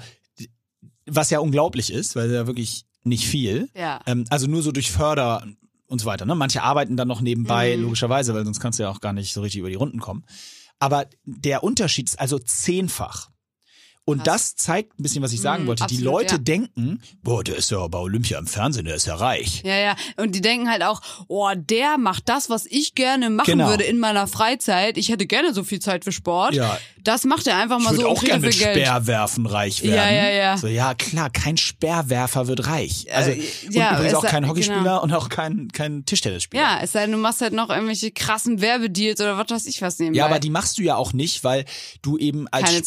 was ja unglaublich ist, weil ja wirklich nicht viel. Ja. Ähm, also nur so durch Förder und so weiter. Ne? Manche arbeiten dann noch nebenbei, Mhm. logischerweise, weil sonst kannst du ja auch gar nicht so richtig über die Runden kommen. Aber der Unterschied ist also zehnfach. Und das zeigt ein bisschen, was ich sagen Mhm, wollte. Die absolut, Leute ja. denken, boah, der ist ja bei Olympia im Fernsehen, der ist ja reich. Ja, ja. Und die denken halt auch, oh, der macht das, was ich gerne machen Genau. würde in meiner Freizeit. Ich hätte gerne so viel Zeit für Sport. Ja. Das macht er einfach Ich mal würde so und auch gerne mit Geld. Speerwerfen reich werden. Ja, ja, ja. So, ja, klar, kein Speerwerfer wird reich. Also, Äh, und ja, übrigens es auch kein Hockeyspieler genau. und auch kein, kein Tischtennisspieler. Ja, es sei denn, du machst halt noch irgendwelche krassen Werbedeals oder was weiß ich was nebenbei. Ja, aber die machst du ja auch nicht, weil du eben als Keine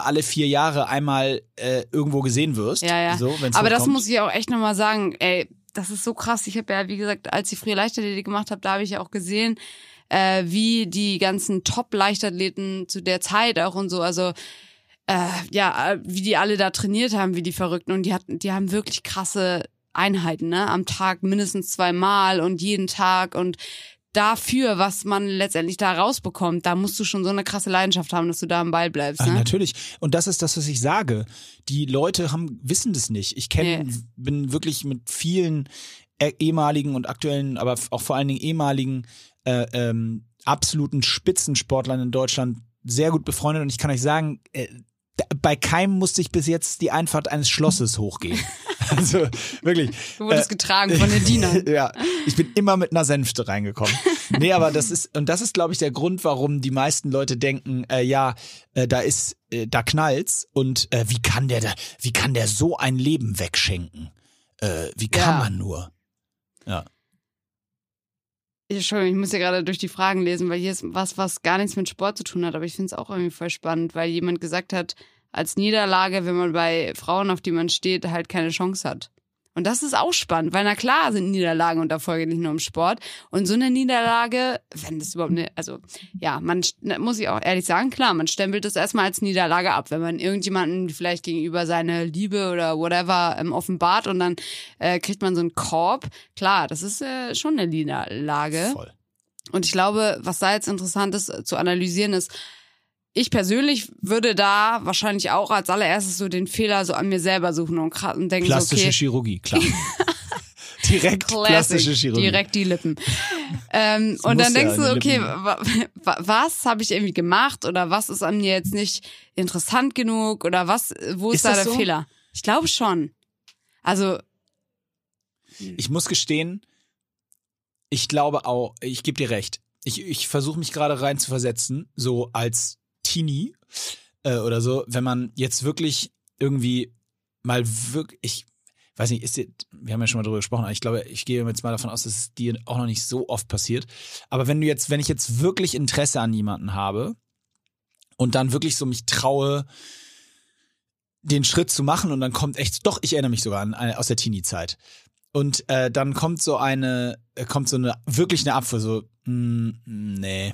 hast. alle vier Jahre einmal äh, irgendwo gesehen wirst. Ja, ja. So, Aber das muss ich auch echt nochmal sagen, ey, das ist so krass. Ich habe ja, wie gesagt, als ich früher Leichtathletik gemacht habe, da habe ich ja auch gesehen, äh, wie die ganzen Top-Leichtathleten zu der Zeit auch und so, also äh, ja, wie die alle da trainiert haben, wie die Verrückten. Und die hatten, die haben wirklich krasse Einheiten, ne? Am Tag mindestens zweimal und jeden Tag und dafür, was man letztendlich da rausbekommt, da musst du schon so eine krasse Leidenschaft haben, dass du da am Ball bleibst. Ah, Ne? natürlich. Und das ist das, was ich sage. Die Leute haben, wissen das nicht. Ich kenne, Nee. bin wirklich mit vielen äh, ehemaligen und aktuellen, aber auch vor allen Dingen ehemaligen äh, ähm, absoluten Spitzensportlern in Deutschland sehr gut befreundet und ich kann euch sagen, äh, bei keinem musste ich bis jetzt die Einfahrt eines Schlosses hochgehen. also wirklich. Du wurdest getragen von den Dienern. ja, ich bin immer mit einer Sänfte reingekommen. Nee, aber das ist, und das ist, glaube ich, der Grund, warum die meisten Leute denken, äh, ja, äh, da ist, äh, da knallt's und äh, wie kann der da, wie kann der so ein Leben wegschenken? Äh, wie kann Ja. man nur? Ja. Entschuldigung, ich muss ja gerade durch die Fragen lesen, weil hier ist was, was gar nichts mit Sport zu tun hat, aber ich finde es auch irgendwie voll spannend, weil jemand gesagt hat, als Niederlage, wenn man bei Frauen, auf die man steht, halt keine Chance hat. Und das ist auch spannend, weil na klar sind Niederlagen und Erfolge nicht nur im Sport. Und so eine Niederlage, wenn das überhaupt eine, also ja, man muss ich auch ehrlich sagen, klar, man stempelt das erstmal als Niederlage ab, wenn man irgendjemanden vielleicht gegenüber seine Liebe oder whatever ähm, offenbart und dann äh, kriegt man so einen Korb. Klar, das ist äh, schon eine Niederlage. Voll. Und ich glaube, was da jetzt interessant ist äh, zu analysieren ist, ich persönlich würde da wahrscheinlich auch als allererstes so den Fehler so an mir selber suchen und, und denken so, Plastische okay, Chirurgie, klar. Direkt Classic, plastische Chirurgie. direkt die Lippen. ähm, und dann ja denkst du, an die okay, Lippen. wa wa was habe ich irgendwie gemacht oder was ist an mir jetzt nicht interessant genug oder was, wo ist, Ist da der so? Fehler? Ich glaube schon. Also, Ich muss gestehen, ich glaube auch, ich gebe dir recht. Ich, ich versuche mich gerade rein zu versetzen, so als Teenie äh, oder so, wenn man jetzt wirklich irgendwie mal wirklich, ich weiß nicht, ist wir haben ja schon mal darüber gesprochen, aber ich glaube, ich gehe jetzt mal davon aus, dass es dir auch noch nicht so oft passiert. Aber wenn du jetzt, wenn ich jetzt wirklich Interesse an jemanden habe und dann wirklich so mich traue, den Schritt zu machen und dann kommt echt, doch, ich erinnere mich sogar an, aus der Teenie-Zeit. Und äh, dann kommt so eine, äh, kommt so eine, wirklich eine Abfuhr, so, mm, nee,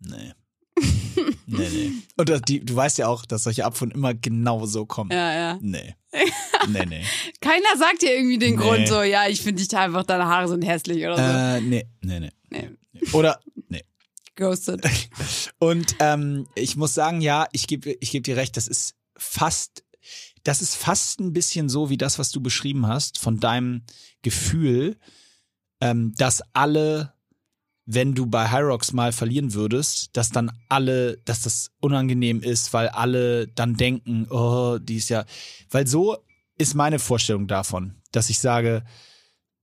nee. nee, nee. Und das, die, du weißt ja auch, dass solche Abfuhren immer genau so kommen. Ja, ja. Nee. Nee, nee. Keiner sagt dir irgendwie den Nee. Grund so, ja, ich finde dich einfach, deine Haare sind hässlich oder so. Äh, nee, nee, nee. Nee, Oder, nee. ghosted. Und ähm, ich muss sagen, ja, ich gebe ich geb dir recht, das ist fast, das ist fast ein bisschen so wie das, was du beschrieben hast, von deinem Gefühl, ähm, dass alle, wenn du bei Hyrox mal verlieren würdest, dass dann alle, dass das unangenehm ist, weil alle dann denken, oh, die ist ja, weil so ist meine Vorstellung davon, dass ich sage,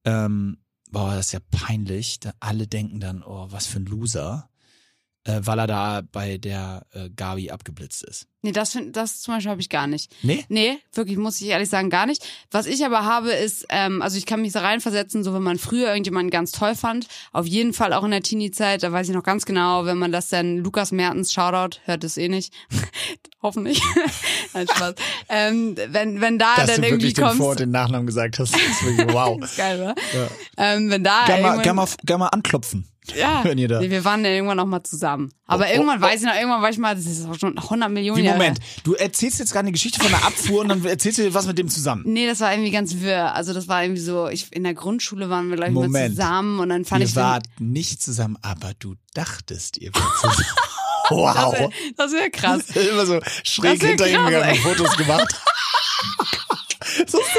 ähm, boah, das ist ja peinlich, da alle denken dann, oh, was für ein Loser äh, weil er da bei der äh, Gabi abgeblitzt ist. Nee, das, find, das zum Beispiel habe ich gar nicht. Nee? Nee, wirklich, muss ich ehrlich sagen, gar nicht. Was ich aber habe, ist, ähm, also ich kann mich so reinversetzen, so wenn man früher irgendjemanden ganz toll fand, auf jeden Fall auch in der Teenie-Zeit, da weiß ich noch ganz genau, wenn man das dann, Lukas Mertens, Shoutout, hört es eh nicht, hoffentlich, nein, Spaß, ähm, wenn, wenn da Dass dann du irgendwie wirklich den kommst, Vor- und den Nachnamen gesagt hast, ist wirklich wow. ist geil, oder? Ja. Ähm, wenn da Gerne mal, gern mal, gern mal anklopfen. Ja, wenn ihr da- wir waren dann irgendwann noch mal zusammen. Aber Oh, irgendwann oh. weiß ich noch, irgendwann war ich mal, das ist auch schon 100 Millionen Wie Jahre Moment, du erzählst jetzt gerade eine Geschichte von einer Abfuhr und dann erzählst du dir was mit dem zusammen. Nee, das war irgendwie ganz wirr. Also das war irgendwie so, ich, in der Grundschule waren wir, glaube ich, mal zusammen und dann fand Ihr ich den- wart nicht zusammen, aber du dachtest, ihr wart zusammen. Das Wow. wäre das wär krass. Immer so schräg hinter ihm. Fotos gemacht.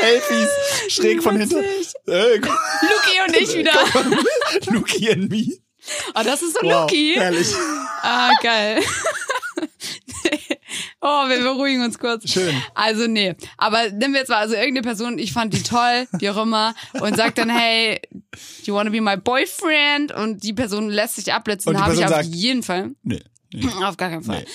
Selfies, schräg von hinten. Äh, Luki und ich wieder. Luki and me. Oh, das ist so Wow, Luki. herrlich. Ah, geil. oh, wir beruhigen uns kurz. Schön. Also nee, aber nehmen wir jetzt mal also irgendeine Person, ich fand die toll, wie auch immer, und sagt dann, hey, you wanna be my boyfriend? Und die Person lässt sich abblitzen. Da habe ich Person auf sagt- jeden Fall, Nee. nee. auf gar keinen Fall. Nee.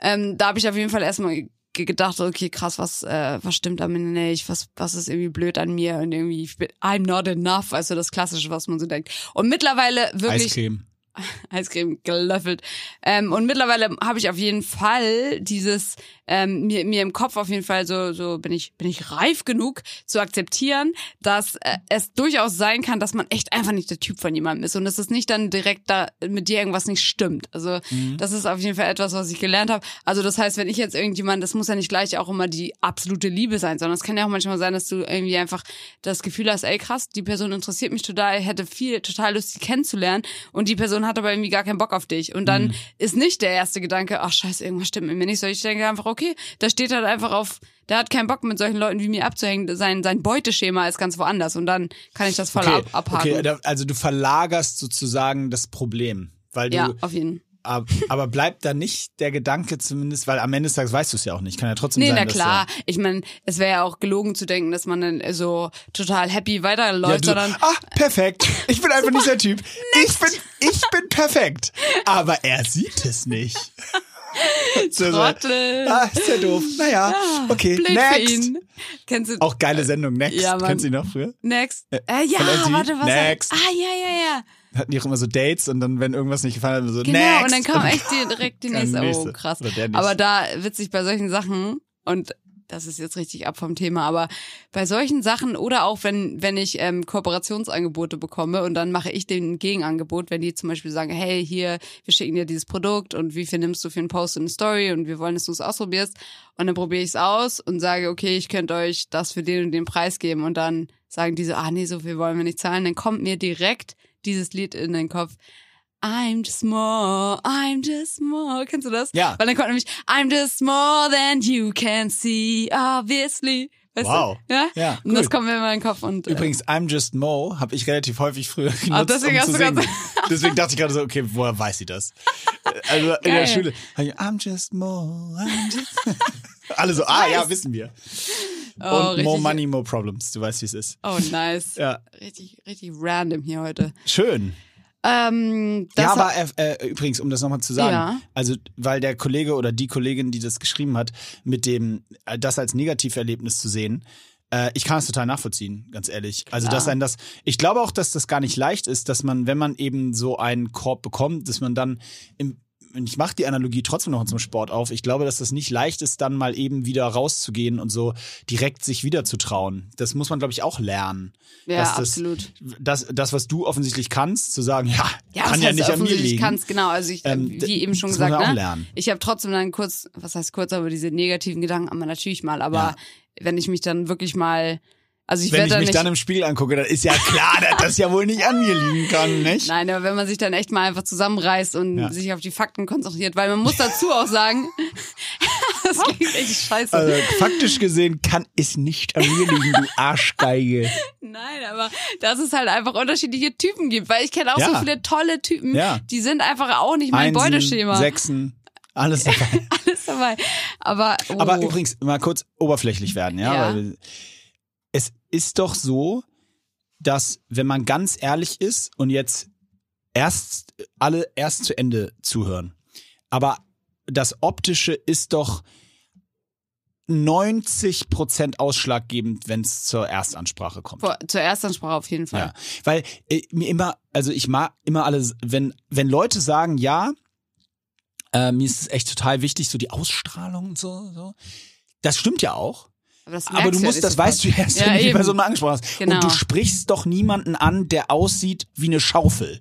Ähm, da habe ich auf jeden Fall erstmal gedacht, okay, krass, was, äh, was stimmt an mir nicht, was, was ist irgendwie blöd an mir und irgendwie, ich bin, I'm not enough, also das Klassische, was man so denkt. Und mittlerweile wirklich Eiscreme. Eiscreme gelöffelt. Ähm, und mittlerweile habe ich auf jeden Fall dieses ähm, mir, mir im Kopf auf jeden Fall so so bin ich bin ich reif genug zu akzeptieren, dass äh, es durchaus sein kann, dass man echt einfach nicht der Typ von jemandem ist und dass es nicht dann direkt da mit dir irgendwas nicht stimmt. Also das ist auf jeden Fall etwas, was ich gelernt habe. Also das heißt, wenn ich jetzt irgendjemand, das muss ja nicht gleich auch immer die absolute Liebe sein, sondern es kann ja auch manchmal sein, dass du irgendwie einfach das Gefühl hast, ey krass, die Person interessiert mich total, hätte viel total Lust, sie kennenzulernen und die Person hat aber irgendwie gar keinen Bock auf dich. Und dann ist nicht der erste Gedanke, ach scheiße, irgendwas stimmt mit mir nicht, sondern ich denke einfach, okay, da steht halt einfach auf, der hat keinen Bock mit solchen Leuten wie mir abzuhängen, sein, sein Beuteschema ist ganz woanders und dann kann ich das voll ab, abhaken. okay, also du verlagerst sozusagen das Problem, weil du ja, auf jeden Fall. ab- aber bleibt da nicht der Gedanke zumindest, weil am Ende des Tages weißt du es ja auch nicht, kann ja trotzdem Nee, sein, na dass klar. Ich meine, es wäre ja auch gelogen zu denken, dass man dann so total happy Ja, weiterläuft, du, sondern ah, perfekt. Ich bin einfach nicht der Typ. Ich bin, ich bin perfekt. Aber er sieht es nicht. So, Trottel. Ah, ist ja doof. Naja, okay, Blöd next. ihn. Kennst du Auch geile Sendung, Next. Ja. Kennst du die noch früher? Next? Äh, ja, von MTV? warte, was? Next. Ah, ja, ja, ja. Hatten die auch immer so Dates und dann, wenn irgendwas nicht gefallen hat, so Genau, Next. und dann kam echt direkt die nächste. Oh, krass. Aber da witzig bei solchen Sachen und das ist jetzt richtig ab vom Thema, aber bei solchen Sachen oder auch wenn wenn ich ähm, Kooperationsangebote bekomme und dann mache ich den Gegenangebot, wenn die zum Beispiel sagen, hey hier, wir schicken dir dieses Produkt und wie viel nimmst du für einen Post und eine Story und wir wollen, dass du es ausprobierst. Und dann probiere ich es aus und sage, okay, ich könnte euch das für den und den Preis geben. Und dann sagen die so, ah nee, so viel wollen wir nicht zahlen, dann kommt mir direkt dieses Lied in den Kopf. I'm just more, I'm just more. Kennst du das? Ja. Weil dann kommt nämlich I'm just more than you can see, obviously. Weißt Wow. Du? Ja? Ja, Und das kommt mir immer in den Kopf und äh, Übrigens, I'm Just Mo habe ich relativ häufig früher genutzt, Ah, deswegen um hast zu du singen. Deswegen dachte ich gerade so, okay, woher weiß sie das? Also in der Geil. Schule, I'm Just Mo, I'm just... Alle so, ah ja, wissen wir. oh, Und more money, more problems. Du weißt, wie es ist. Oh, nice. Ja, Richtig, richtig random hier heute. schön. Ähm, das Ja, aber äh, äh, übrigens, um das nochmal zu sagen, Ja. also weil der Kollege oder die Kollegin, die das geschrieben hat, mit dem äh, das als Negativerlebnis zu sehen, äh, ich kann es total nachvollziehen, ganz ehrlich. Also dass ein das, ich glaube auch, dass das gar nicht leicht ist, dass man, wenn man eben so einen Korb bekommt, dass man dann im ich mache die Analogie trotzdem noch zum Sport auf. Ich glaube, dass das nicht leicht ist, dann mal eben wieder rauszugehen und so direkt sich wieder zu trauen. Das muss man, glaube ich, auch lernen. Ja, das, absolut. Das, das, was du offensichtlich kannst, zu sagen, ja, Ja, kann ja nicht an mir offensichtlich liegen. kannst, genau. Also ich, Ähm, wie eben schon gesagt, ne? lernen. ich habe trotzdem dann kurz, was heißt kurz, aber diese negativen Gedanken haben wir natürlich mal. Aber Ja. wenn ich mich dann wirklich mal, also ich Wenn ich dann mich dann im Spiegel angucke, dann ist ja klar, dass das ja wohl nicht an mir liegen kann, nicht? Nein, aber wenn man sich dann echt mal einfach zusammenreißt und Ja. sich auf die Fakten konzentriert, weil man muss dazu auch sagen, das klingt echt scheiße. Also faktisch gesehen kann es nicht an mir liegen, du Arschgeige. Nein, aber dass es halt einfach unterschiedliche Typen gibt, weil ich kenne auch Ja. so viele tolle Typen, Ja. die sind einfach auch nicht mein Einsen, Beuteschema. Sechsen, alles dabei. Alles dabei. Aber, oh. Aber übrigens, mal kurz oberflächlich werden, ja? Weil ist doch so, dass, wenn man ganz ehrlich ist und jetzt erst alle erst zu Ende zuhören, aber das Optische ist doch 90 Prozent ausschlaggebend, wenn es zur Erstansprache kommt. Vor, zur Erstansprache auf jeden Fall. Ja, weil äh, mir immer, also ich mag immer alles, wenn wenn Leute sagen, ja, äh, mir ist es echt total wichtig, so die Ausstrahlung und so, so. Das stimmt ja auch. Aber, Aber du ja musst, nicht das weißt du erst, Ja, wenn du die. Person mal angesprochen hast. Genau. Und du sprichst doch niemanden an, der aussieht wie eine Schaufel.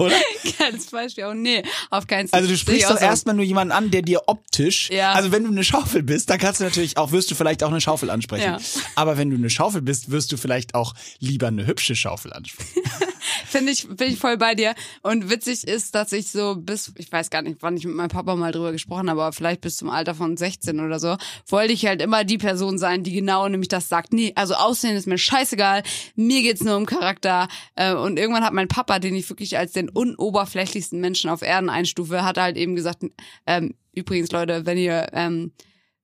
Oder? Geiles Beispiel. Oh nee, auf keinen Fall. Also du sprichst ich doch erstmal nur jemanden an, der dir optisch, Ja. also wenn du eine Schaufel bist, dann kannst du natürlich auch, wirst du vielleicht auch eine Schaufel ansprechen. Ja. Aber wenn du eine Schaufel bist, wirst du vielleicht auch lieber eine hübsche Schaufel ansprechen. Finde ich, bin ich voll bei dir. Und witzig ist, dass ich so bis, ich weiß gar nicht, wann ich mit meinem Papa mal drüber gesprochen habe, aber vielleicht bis zum Alter von 16 oder so, wollte ich halt immer die Person sein, die genau nämlich das sagt. Nee, also Aussehen ist mir scheißegal, mir geht's nur um Charakter. Äh, Und irgendwann hat mein Papa, den ich wirklich als den unoberflächlichsten Menschen auf Erden einstufe, hat halt eben gesagt, ähm, übrigens Leute, wenn ihr, ähm,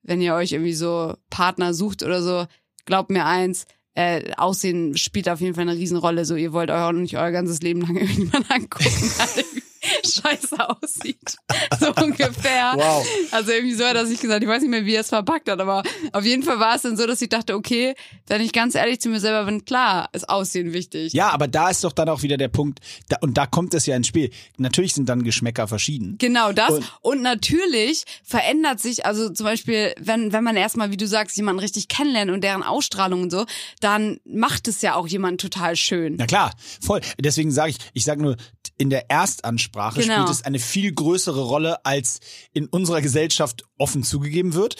wenn ihr euch irgendwie so Partner sucht oder so, glaubt mir eins, äh, Aussehen spielt auf jeden Fall eine Riesenrolle. So, ihr wollt euch auch nicht euer ganzes Leben lang irgendjemand angucken, scheiße aussieht. So ungefähr. Wow. Also irgendwie so hat er sich gesagt, ich weiß nicht mehr, wie er es verpackt hat, aber auf jeden Fall war es dann so, dass ich dachte, okay, wenn ich ganz ehrlich zu mir selber bin, klar, ist Aussehen wichtig. Ja, aber da ist doch dann auch wieder der Punkt, da, und da kommt es ja ins Spiel. Natürlich sind dann Geschmäcker verschieden. Genau das. Und- Und, natürlich verändert sich, also zum Beispiel, wenn, wenn man erstmal, wie du sagst, jemanden richtig kennenlernt und deren Ausstrahlung und so, dann macht es ja auch jemand total schön. Na klar, voll. Deswegen sage ich, ich sage nur, in der Erstansprache Genau. spielt es eine viel größere Rolle, als in unserer Gesellschaft offen zugegeben wird.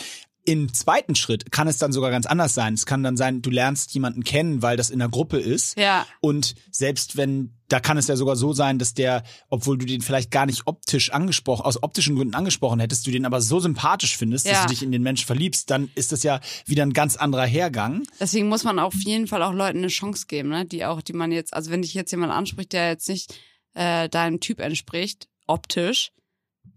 Im zweiten Schritt kann es dann sogar ganz anders sein. Es kann dann sein, du lernst jemanden kennen, weil das in der Gruppe ist. Ja. Und selbst wenn, da kann es ja sogar so sein, dass der, obwohl du den vielleicht gar nicht optisch angesprochen, aus optischen Gründen angesprochen hättest, du den aber so sympathisch findest, dass Ja. du dich in den Menschen verliebst, dann ist das ja wieder ein ganz anderer Hergang. Deswegen muss man auf jeden Fall auch Leuten eine Chance geben, ne? Die auch, die man jetzt, also wenn dich jetzt jemand anspricht, der jetzt nicht äh, deinem Typ entspricht, optisch,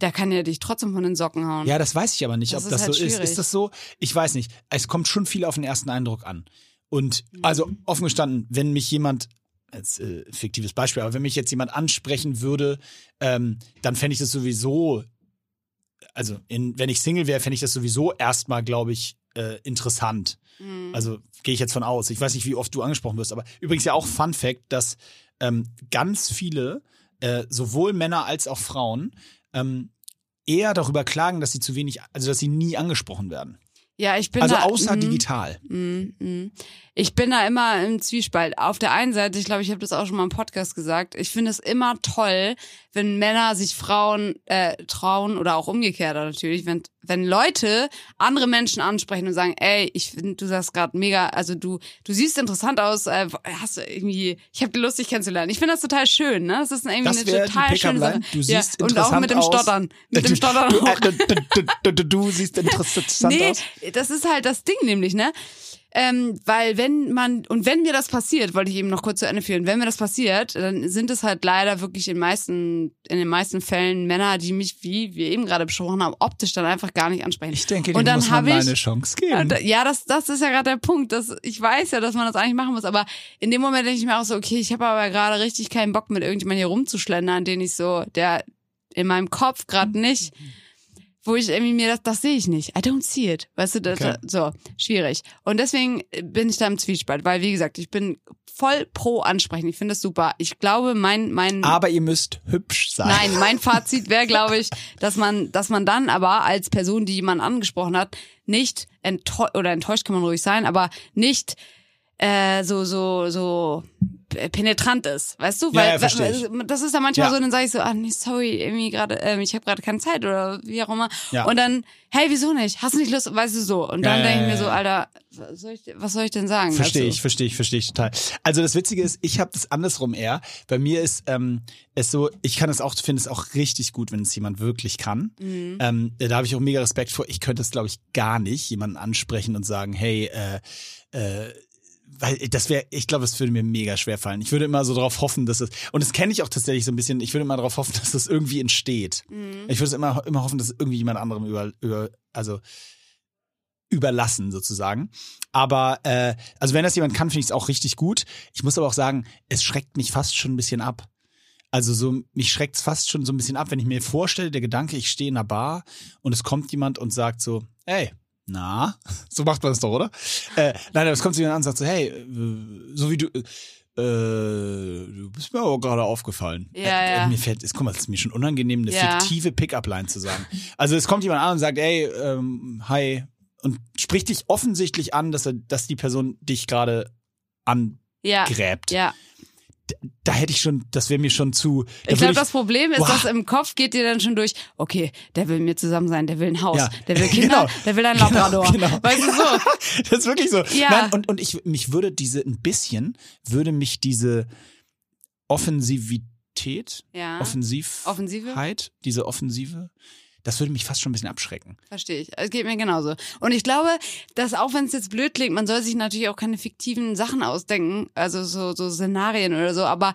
der kann ja dich trotzdem von den Socken hauen. Ja, das weiß ich aber nicht, Das ob ist das halt so ist. schwierig. Ist das so? Ich weiß nicht. Es kommt schon viel auf den ersten Eindruck an. Und Mhm. also offen gestanden, wenn mich jemand, als äh, fiktives Beispiel, aber wenn mich jetzt jemand ansprechen würde, ähm, dann fände ich das sowieso, also in, wenn ich Single wäre, fände ich das sowieso erstmal, glaube ich, äh, interessant. Mhm. Also gehe ich jetzt von aus. Ich weiß nicht, wie oft du angesprochen wirst, aber übrigens ja auch Fun Fact, dass ähm, ganz viele, äh, sowohl Männer als auch Frauen, ähm, eher darüber klagen, dass sie zu wenig, also dass sie nie angesprochen werden. Ja, ich bin Also da, außer mhm. digital. Mm, mm. Ich bin da immer im Zwiespalt. Auf der einen Seite, ich glaube, ich habe das auch schon mal im Podcast gesagt, ich finde es immer toll, wenn Männer sich Frauen äh, trauen oder auch umgekehrt natürlich, wenn, wenn Leute andere Menschen ansprechen und sagen, ey, ich finde, du sahst gerade mega, also du du siehst interessant aus, äh, hast du irgendwie, ich habe Lust, dich kennenzulernen. Ich finde das total schön, ne? Das ist irgendwie Das eine total schöne Sache. Du ja, siehst und auch mit dem aus. Stottern, mit dem Stottern Du, äh, du, du, du, du, du siehst interessant Nee, aus. Das ist halt das Ding nämlich, ne? Ähm, weil wenn man, und wenn mir das passiert, wollte ich eben noch kurz zu Ende führen, wenn mir das passiert, dann sind es halt leider wirklich in meisten, in den meisten Fällen Männer, die mich, wie wir eben gerade besprochen haben, optisch dann einfach gar nicht ansprechen. Ich denke, und dann muss man ich, eine Chance geben. ja, da- ja, das, das ist ja gerade der Punkt. Das, ich weiß ja, dass man das eigentlich machen muss, aber in dem Moment denke ich mir auch so, okay, ich habe aber gerade richtig keinen Bock, mit irgendjemandem hier rumzuschlendern, den ich so, der in meinem Kopf gerade nicht, wo ich irgendwie mir das, das sehe ich nicht. I don't see it. Weißt du, das, Okay. so, schwierig. Und deswegen bin ich da im Zwiespalt, weil, wie gesagt, ich bin voll pro ansprechen. Ich finde das super. Ich glaube, mein, mein, Aber ihr müsst hübsch sein. Nein, mein Fazit wäre, glaube ich, dass man, dass man dann aber als Person, die jemanden angesprochen hat, nicht enttäuscht oder enttäuscht kann man ruhig sein, aber nicht äh, so so so penetrant ist, weißt du? Ja, ja, Weil ich. weil- das ist ja manchmal Ja. so, dann sage ich so, ah nee, sorry, irgendwie gerade, ähm, ich habe gerade keine Zeit oder wie auch immer. Ja. Und dann, hey, wieso nicht? Hast du nicht Lust? Weißt du so? Und dann Ja, denke ich ja, mir so, ja. Alter, was soll ich, was soll ich denn sagen? Verstehe ich, verstehe ich, verstehe ich total. Also das Witzige ist, ich habe das andersrum eher. Bei mir ist ähm, es so, ich kann es auch, finde es auch richtig gut, wenn es jemand wirklich kann. Mhm. Ähm, da habe ich auch mega Respekt vor. Ich könnte es, glaube ich, gar nicht, jemanden ansprechen und sagen, hey, äh, äh, weil das wäre, ich glaube, es würde mir mega schwer fallen. Ich würde immer so darauf hoffen, dass es, und das kenne ich auch tatsächlich so ein bisschen, ich würde immer darauf hoffen, dass das irgendwie entsteht. Mhm. Ich würde immer, immer hoffen, dass es irgendwie jemand anderem über, über also überlassen sozusagen. Aber äh, also wenn das jemand kann, finde ich es auch richtig gut. Ich muss aber auch sagen, es schreckt mich fast schon ein bisschen ab. Also so, mich schreckt es fast schon so ein bisschen ab, wenn ich mir vorstelle, der Gedanke, ich stehe in einer Bar und es kommt jemand und sagt so, ey, na, so macht man das doch, oder? Äh, nein, aber es kommt jemand an und sagt so, hey, äh, so wie du, äh, du bist mir aber gerade aufgefallen. Ja, äh, ja. Mir fällt, es guck mal, es ist mir schon unangenehm, eine Ja. fiktive Pickup-Line zu sagen. Also es kommt jemand an und sagt, ey, ähm, hi, und spricht dich offensichtlich an, dass er, dass die Person dich gerade Ja, angräbt. ja. Da hätte ich schon, das wäre mir schon zu. da Ich glaube, das Problem ist, Boah. dass im Kopf geht dir dann schon durch, okay, der will mit mir zusammen sein, der will ein Haus, Ja. der will Kinder, Genau. der will ein Genau, Labrador. genau. Weißt du so? das ist wirklich so. Ja. Nein, und, und ich, mich würde diese, ein bisschen, würde mich diese Offensivität, Ja. Offensiv, Offensive? diese Offensive, das würde mich fast schon ein bisschen abschrecken. Verstehe ich. Es geht mir genauso. Und ich glaube, dass auch wenn es jetzt blöd klingt, man soll sich natürlich auch keine fiktiven Sachen ausdenken, also so, so Szenarien oder so, aber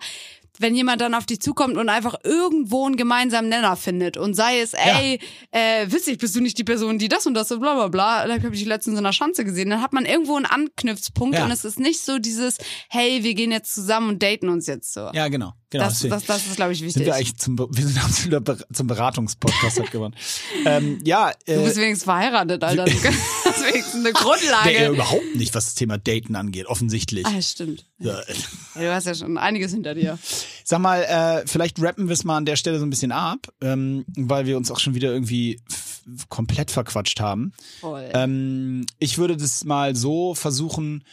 wenn jemand dann auf dich zukommt und einfach irgendwo einen gemeinsamen Nenner findet und sei es, ey, äh, witzig, bist du nicht die Person, die das und das und bla bla bla, da habe ich letztens in einer Schanze gesehen, dann hat man irgendwo einen Anknüpfpunkt Ja. und es ist nicht so dieses, hey, wir gehen jetzt zusammen und daten uns jetzt so. Ja, genau. Genau das, das, das ist, glaube ich, wichtig. sind wir eigentlich zum, wir sind absolut zum Beratungspodcast geworden. ähm, ja, du äh, bist wenigstens verheiratet, Alter. Du hast wenigstens eine der, Grundlage. überhaupt nicht, was das Thema Daten angeht, offensichtlich. Ah, stimmt. Ja. Ja, du hast ja schon einiges hinter dir. Sag mal, äh, vielleicht rappen wir es mal an der Stelle so ein bisschen ab, ähm, weil wir uns auch schon wieder irgendwie komplett verquatscht haben. Voll. Ähm, ich würde das mal so versuchen,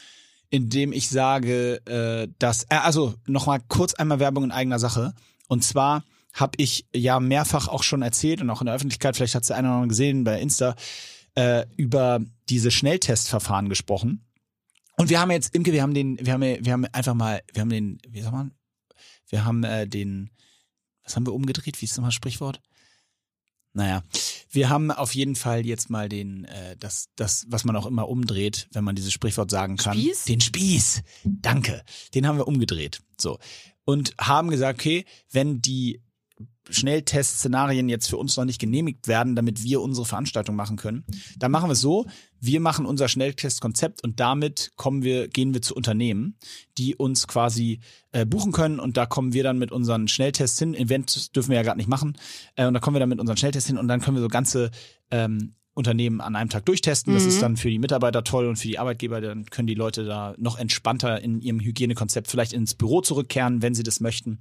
indem ich sage, äh, dass, äh, also nochmal kurz einmal Werbung in eigener Sache. Und zwar habe ich ja mehrfach auch schon erzählt und auch in der Öffentlichkeit, vielleicht hat es der eine oder andere gesehen bei Insta, äh, über diese Schnelltestverfahren gesprochen. Und wir haben jetzt, Imke, wir haben den, wir haben, wir haben einfach mal, wir haben den, wie sagt man, wir haben äh, den, was haben wir umgedreht? Wie ist nochmal das Sprichwort? Naja, wir haben auf jeden Fall jetzt mal den, äh, das, das, was man auch immer umdreht, wenn man dieses Sprichwort sagen kann. Spieß? Den Spieß. Danke. Den haben wir umgedreht. So. Und haben gesagt, okay, wenn die Schnelltest-Szenarien jetzt für uns noch nicht genehmigt werden, damit wir unsere Veranstaltung machen können, dann machen wir es so, wir machen unser Schnelltestkonzept und damit kommen wir, gehen wir zu Unternehmen, die uns quasi äh, buchen können und da kommen wir dann mit unseren Schnelltests hin. Event dürfen wir ja gerade nicht machen. Äh, und da kommen wir dann mit unseren Schnelltests hin und dann können wir so ganze ähm, Unternehmen an einem Tag durchtesten. Das Mhm. ist dann für die Mitarbeiter toll und für die Arbeitgeber, dann können die Leute da noch entspannter in ihrem Hygienekonzept vielleicht ins Büro zurückkehren, wenn sie das möchten.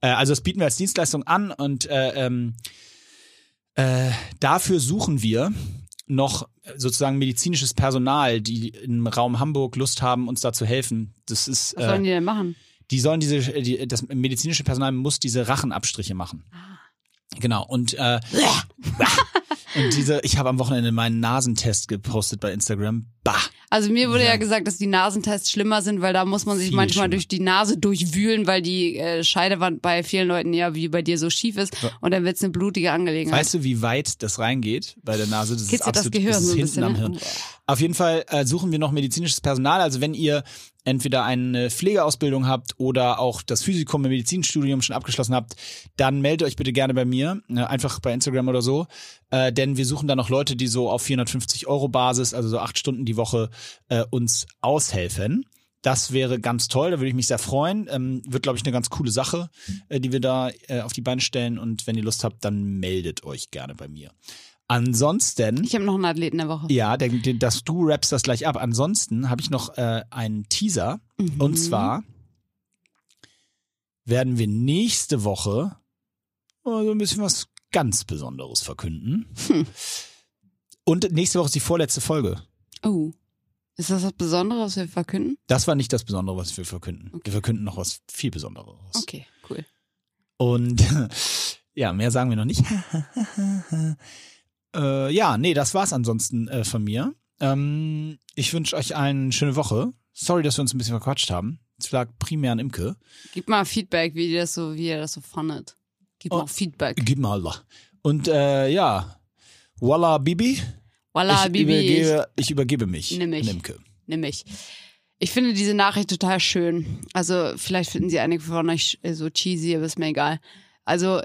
Äh, also das bieten wir als Dienstleistung an und äh, ähm, äh, dafür suchen wir noch sozusagen medizinisches Personal, die im Raum Hamburg Lust haben, uns da zu helfen. Das ist, Was sollen äh, die denn machen? die sollen diese, die, das medizinische Personal muss diese Rachenabstriche machen. Genau und äh, und diese, ich habe am Wochenende meinen Nasentest gepostet bei Instagram. Bah, Also mir wurde ja. Ja. gesagt, dass die Nasentests schlimmer sind, weil da muss man sich Viel manchmal schlimmer. durch die Nase durchwühlen, weil die äh, Scheidewand bei vielen Leuten ja wie bei dir so schief ist und dann wird's eine blutige Angelegenheit. Weißt du, wie weit das reingeht bei der Nase? Das Kitzelt ist das absolut Gehirn das ist so ein hinten bisschen, am ne? Hirn. Auf jeden Fall äh, suchen wir noch medizinisches Personal. Also wenn ihr entweder eine Pflegeausbildung habt oder auch das Physikum im Medizinstudium schon abgeschlossen habt, dann meldet euch bitte gerne bei mir, ne, einfach bei Instagram oder so. Äh, denn wir suchen da noch Leute, die so auf 450 Euro Basis, also so acht Stunden die Woche, äh, uns aushelfen. Das wäre ganz toll, da würde ich mich sehr freuen. Ähm, wird, glaube ich, eine ganz coole Sache, äh, die wir da äh, auf die Beine stellen. Und wenn ihr Lust habt, dann meldet euch gerne bei mir. Ansonsten, Ich habe noch einen Athleten der Woche. ja, der, der, dass du rappst das gleich ab. Ansonsten habe ich noch äh, einen Teaser. Mhm. Und zwar werden wir nächste Woche so ein bisschen was ganz Besonderes verkünden. Hm. Und nächste Woche ist die vorletzte Folge. Oh. Ist das was Besonderes, was wir verkünden? Das war nicht das Besondere, was wir verkünden. Wir verkünden noch was viel Besonderes. Okay, cool. Und ja, mehr sagen wir noch nicht. äh, ja, nee, das war's ansonsten äh, von mir. Ähm, ich wünsche euch eine schöne Woche. Sorry, dass wir uns ein bisschen verquatscht haben. Es lag primär an Imke. Gib mal Feedback, wie ihr das so, wie ihr das so fandet. Gib Oh. mal Feedback. Gib mal Allah. Und äh, ja, Walla Bibi. Voila, ich, Bibi. ich- Übergebe, ich übergebe mich. Nimm mich. Imke. nimm ich. Ich finde diese Nachricht total schön. Also vielleicht finden sie einige von euch äh, so cheesy, aber ist mir egal. Also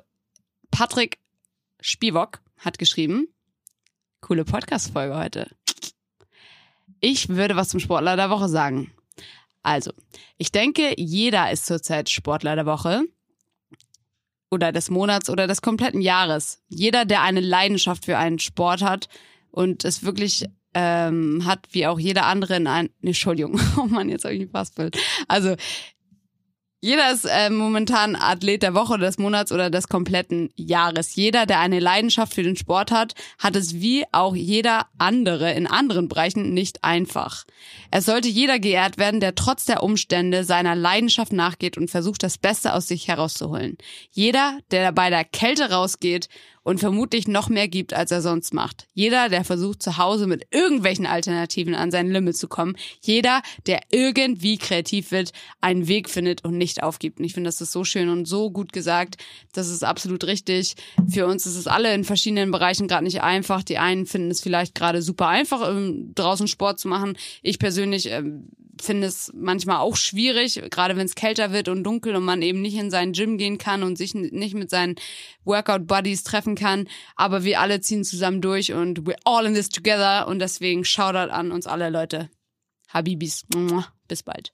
Patrick Spivok hat geschrieben, coole Podcast-Folge heute. Ich würde was zum Sportler der Woche sagen. Also, ich denke, jeder ist zurzeit Sportler der Woche oder des Monats oder des kompletten Jahres. Jeder, der eine Leidenschaft für einen Sport hat und es wirklich ähm, hat, wie auch jeder andere in ein... Nee, Entschuldigung, oh Mann, jetzt habe ich mich verspelt. Also, jeder ist äh, momentan Athlet der Woche des Monats oder des kompletten Jahres. Jeder, der eine Leidenschaft für den Sport hat, hat es wie auch jeder andere in anderen Bereichen nicht einfach. Es sollte jeder geehrt werden, der trotz der Umstände seiner Leidenschaft nachgeht und versucht, das Beste aus sich herauszuholen. Jeder, der bei der Kälte rausgeht und vermutlich noch mehr gibt, als er sonst macht. Jeder, der versucht, zu Hause mit irgendwelchen Alternativen an sein Limit zu kommen. Jeder, der irgendwie kreativ wird, einen Weg findet und nicht aufgibt. Und ich finde, das ist so schön und so gut gesagt. Das ist absolut richtig. Für uns ist es alle in verschiedenen Bereichen gerade nicht einfach. Die einen finden es vielleicht gerade super einfach, ähm, draußen Sport zu machen. Ich persönlich ähm, finde es manchmal auch schwierig, gerade wenn es kälter wird und dunkel und man eben nicht in seinen Gym gehen kann und sich nicht mit seinen Workout-Buddies treffen kann. Aber wir alle ziehen zusammen durch und we're all in this together und deswegen Shoutout an uns alle Leute. Habibis. Bis bald.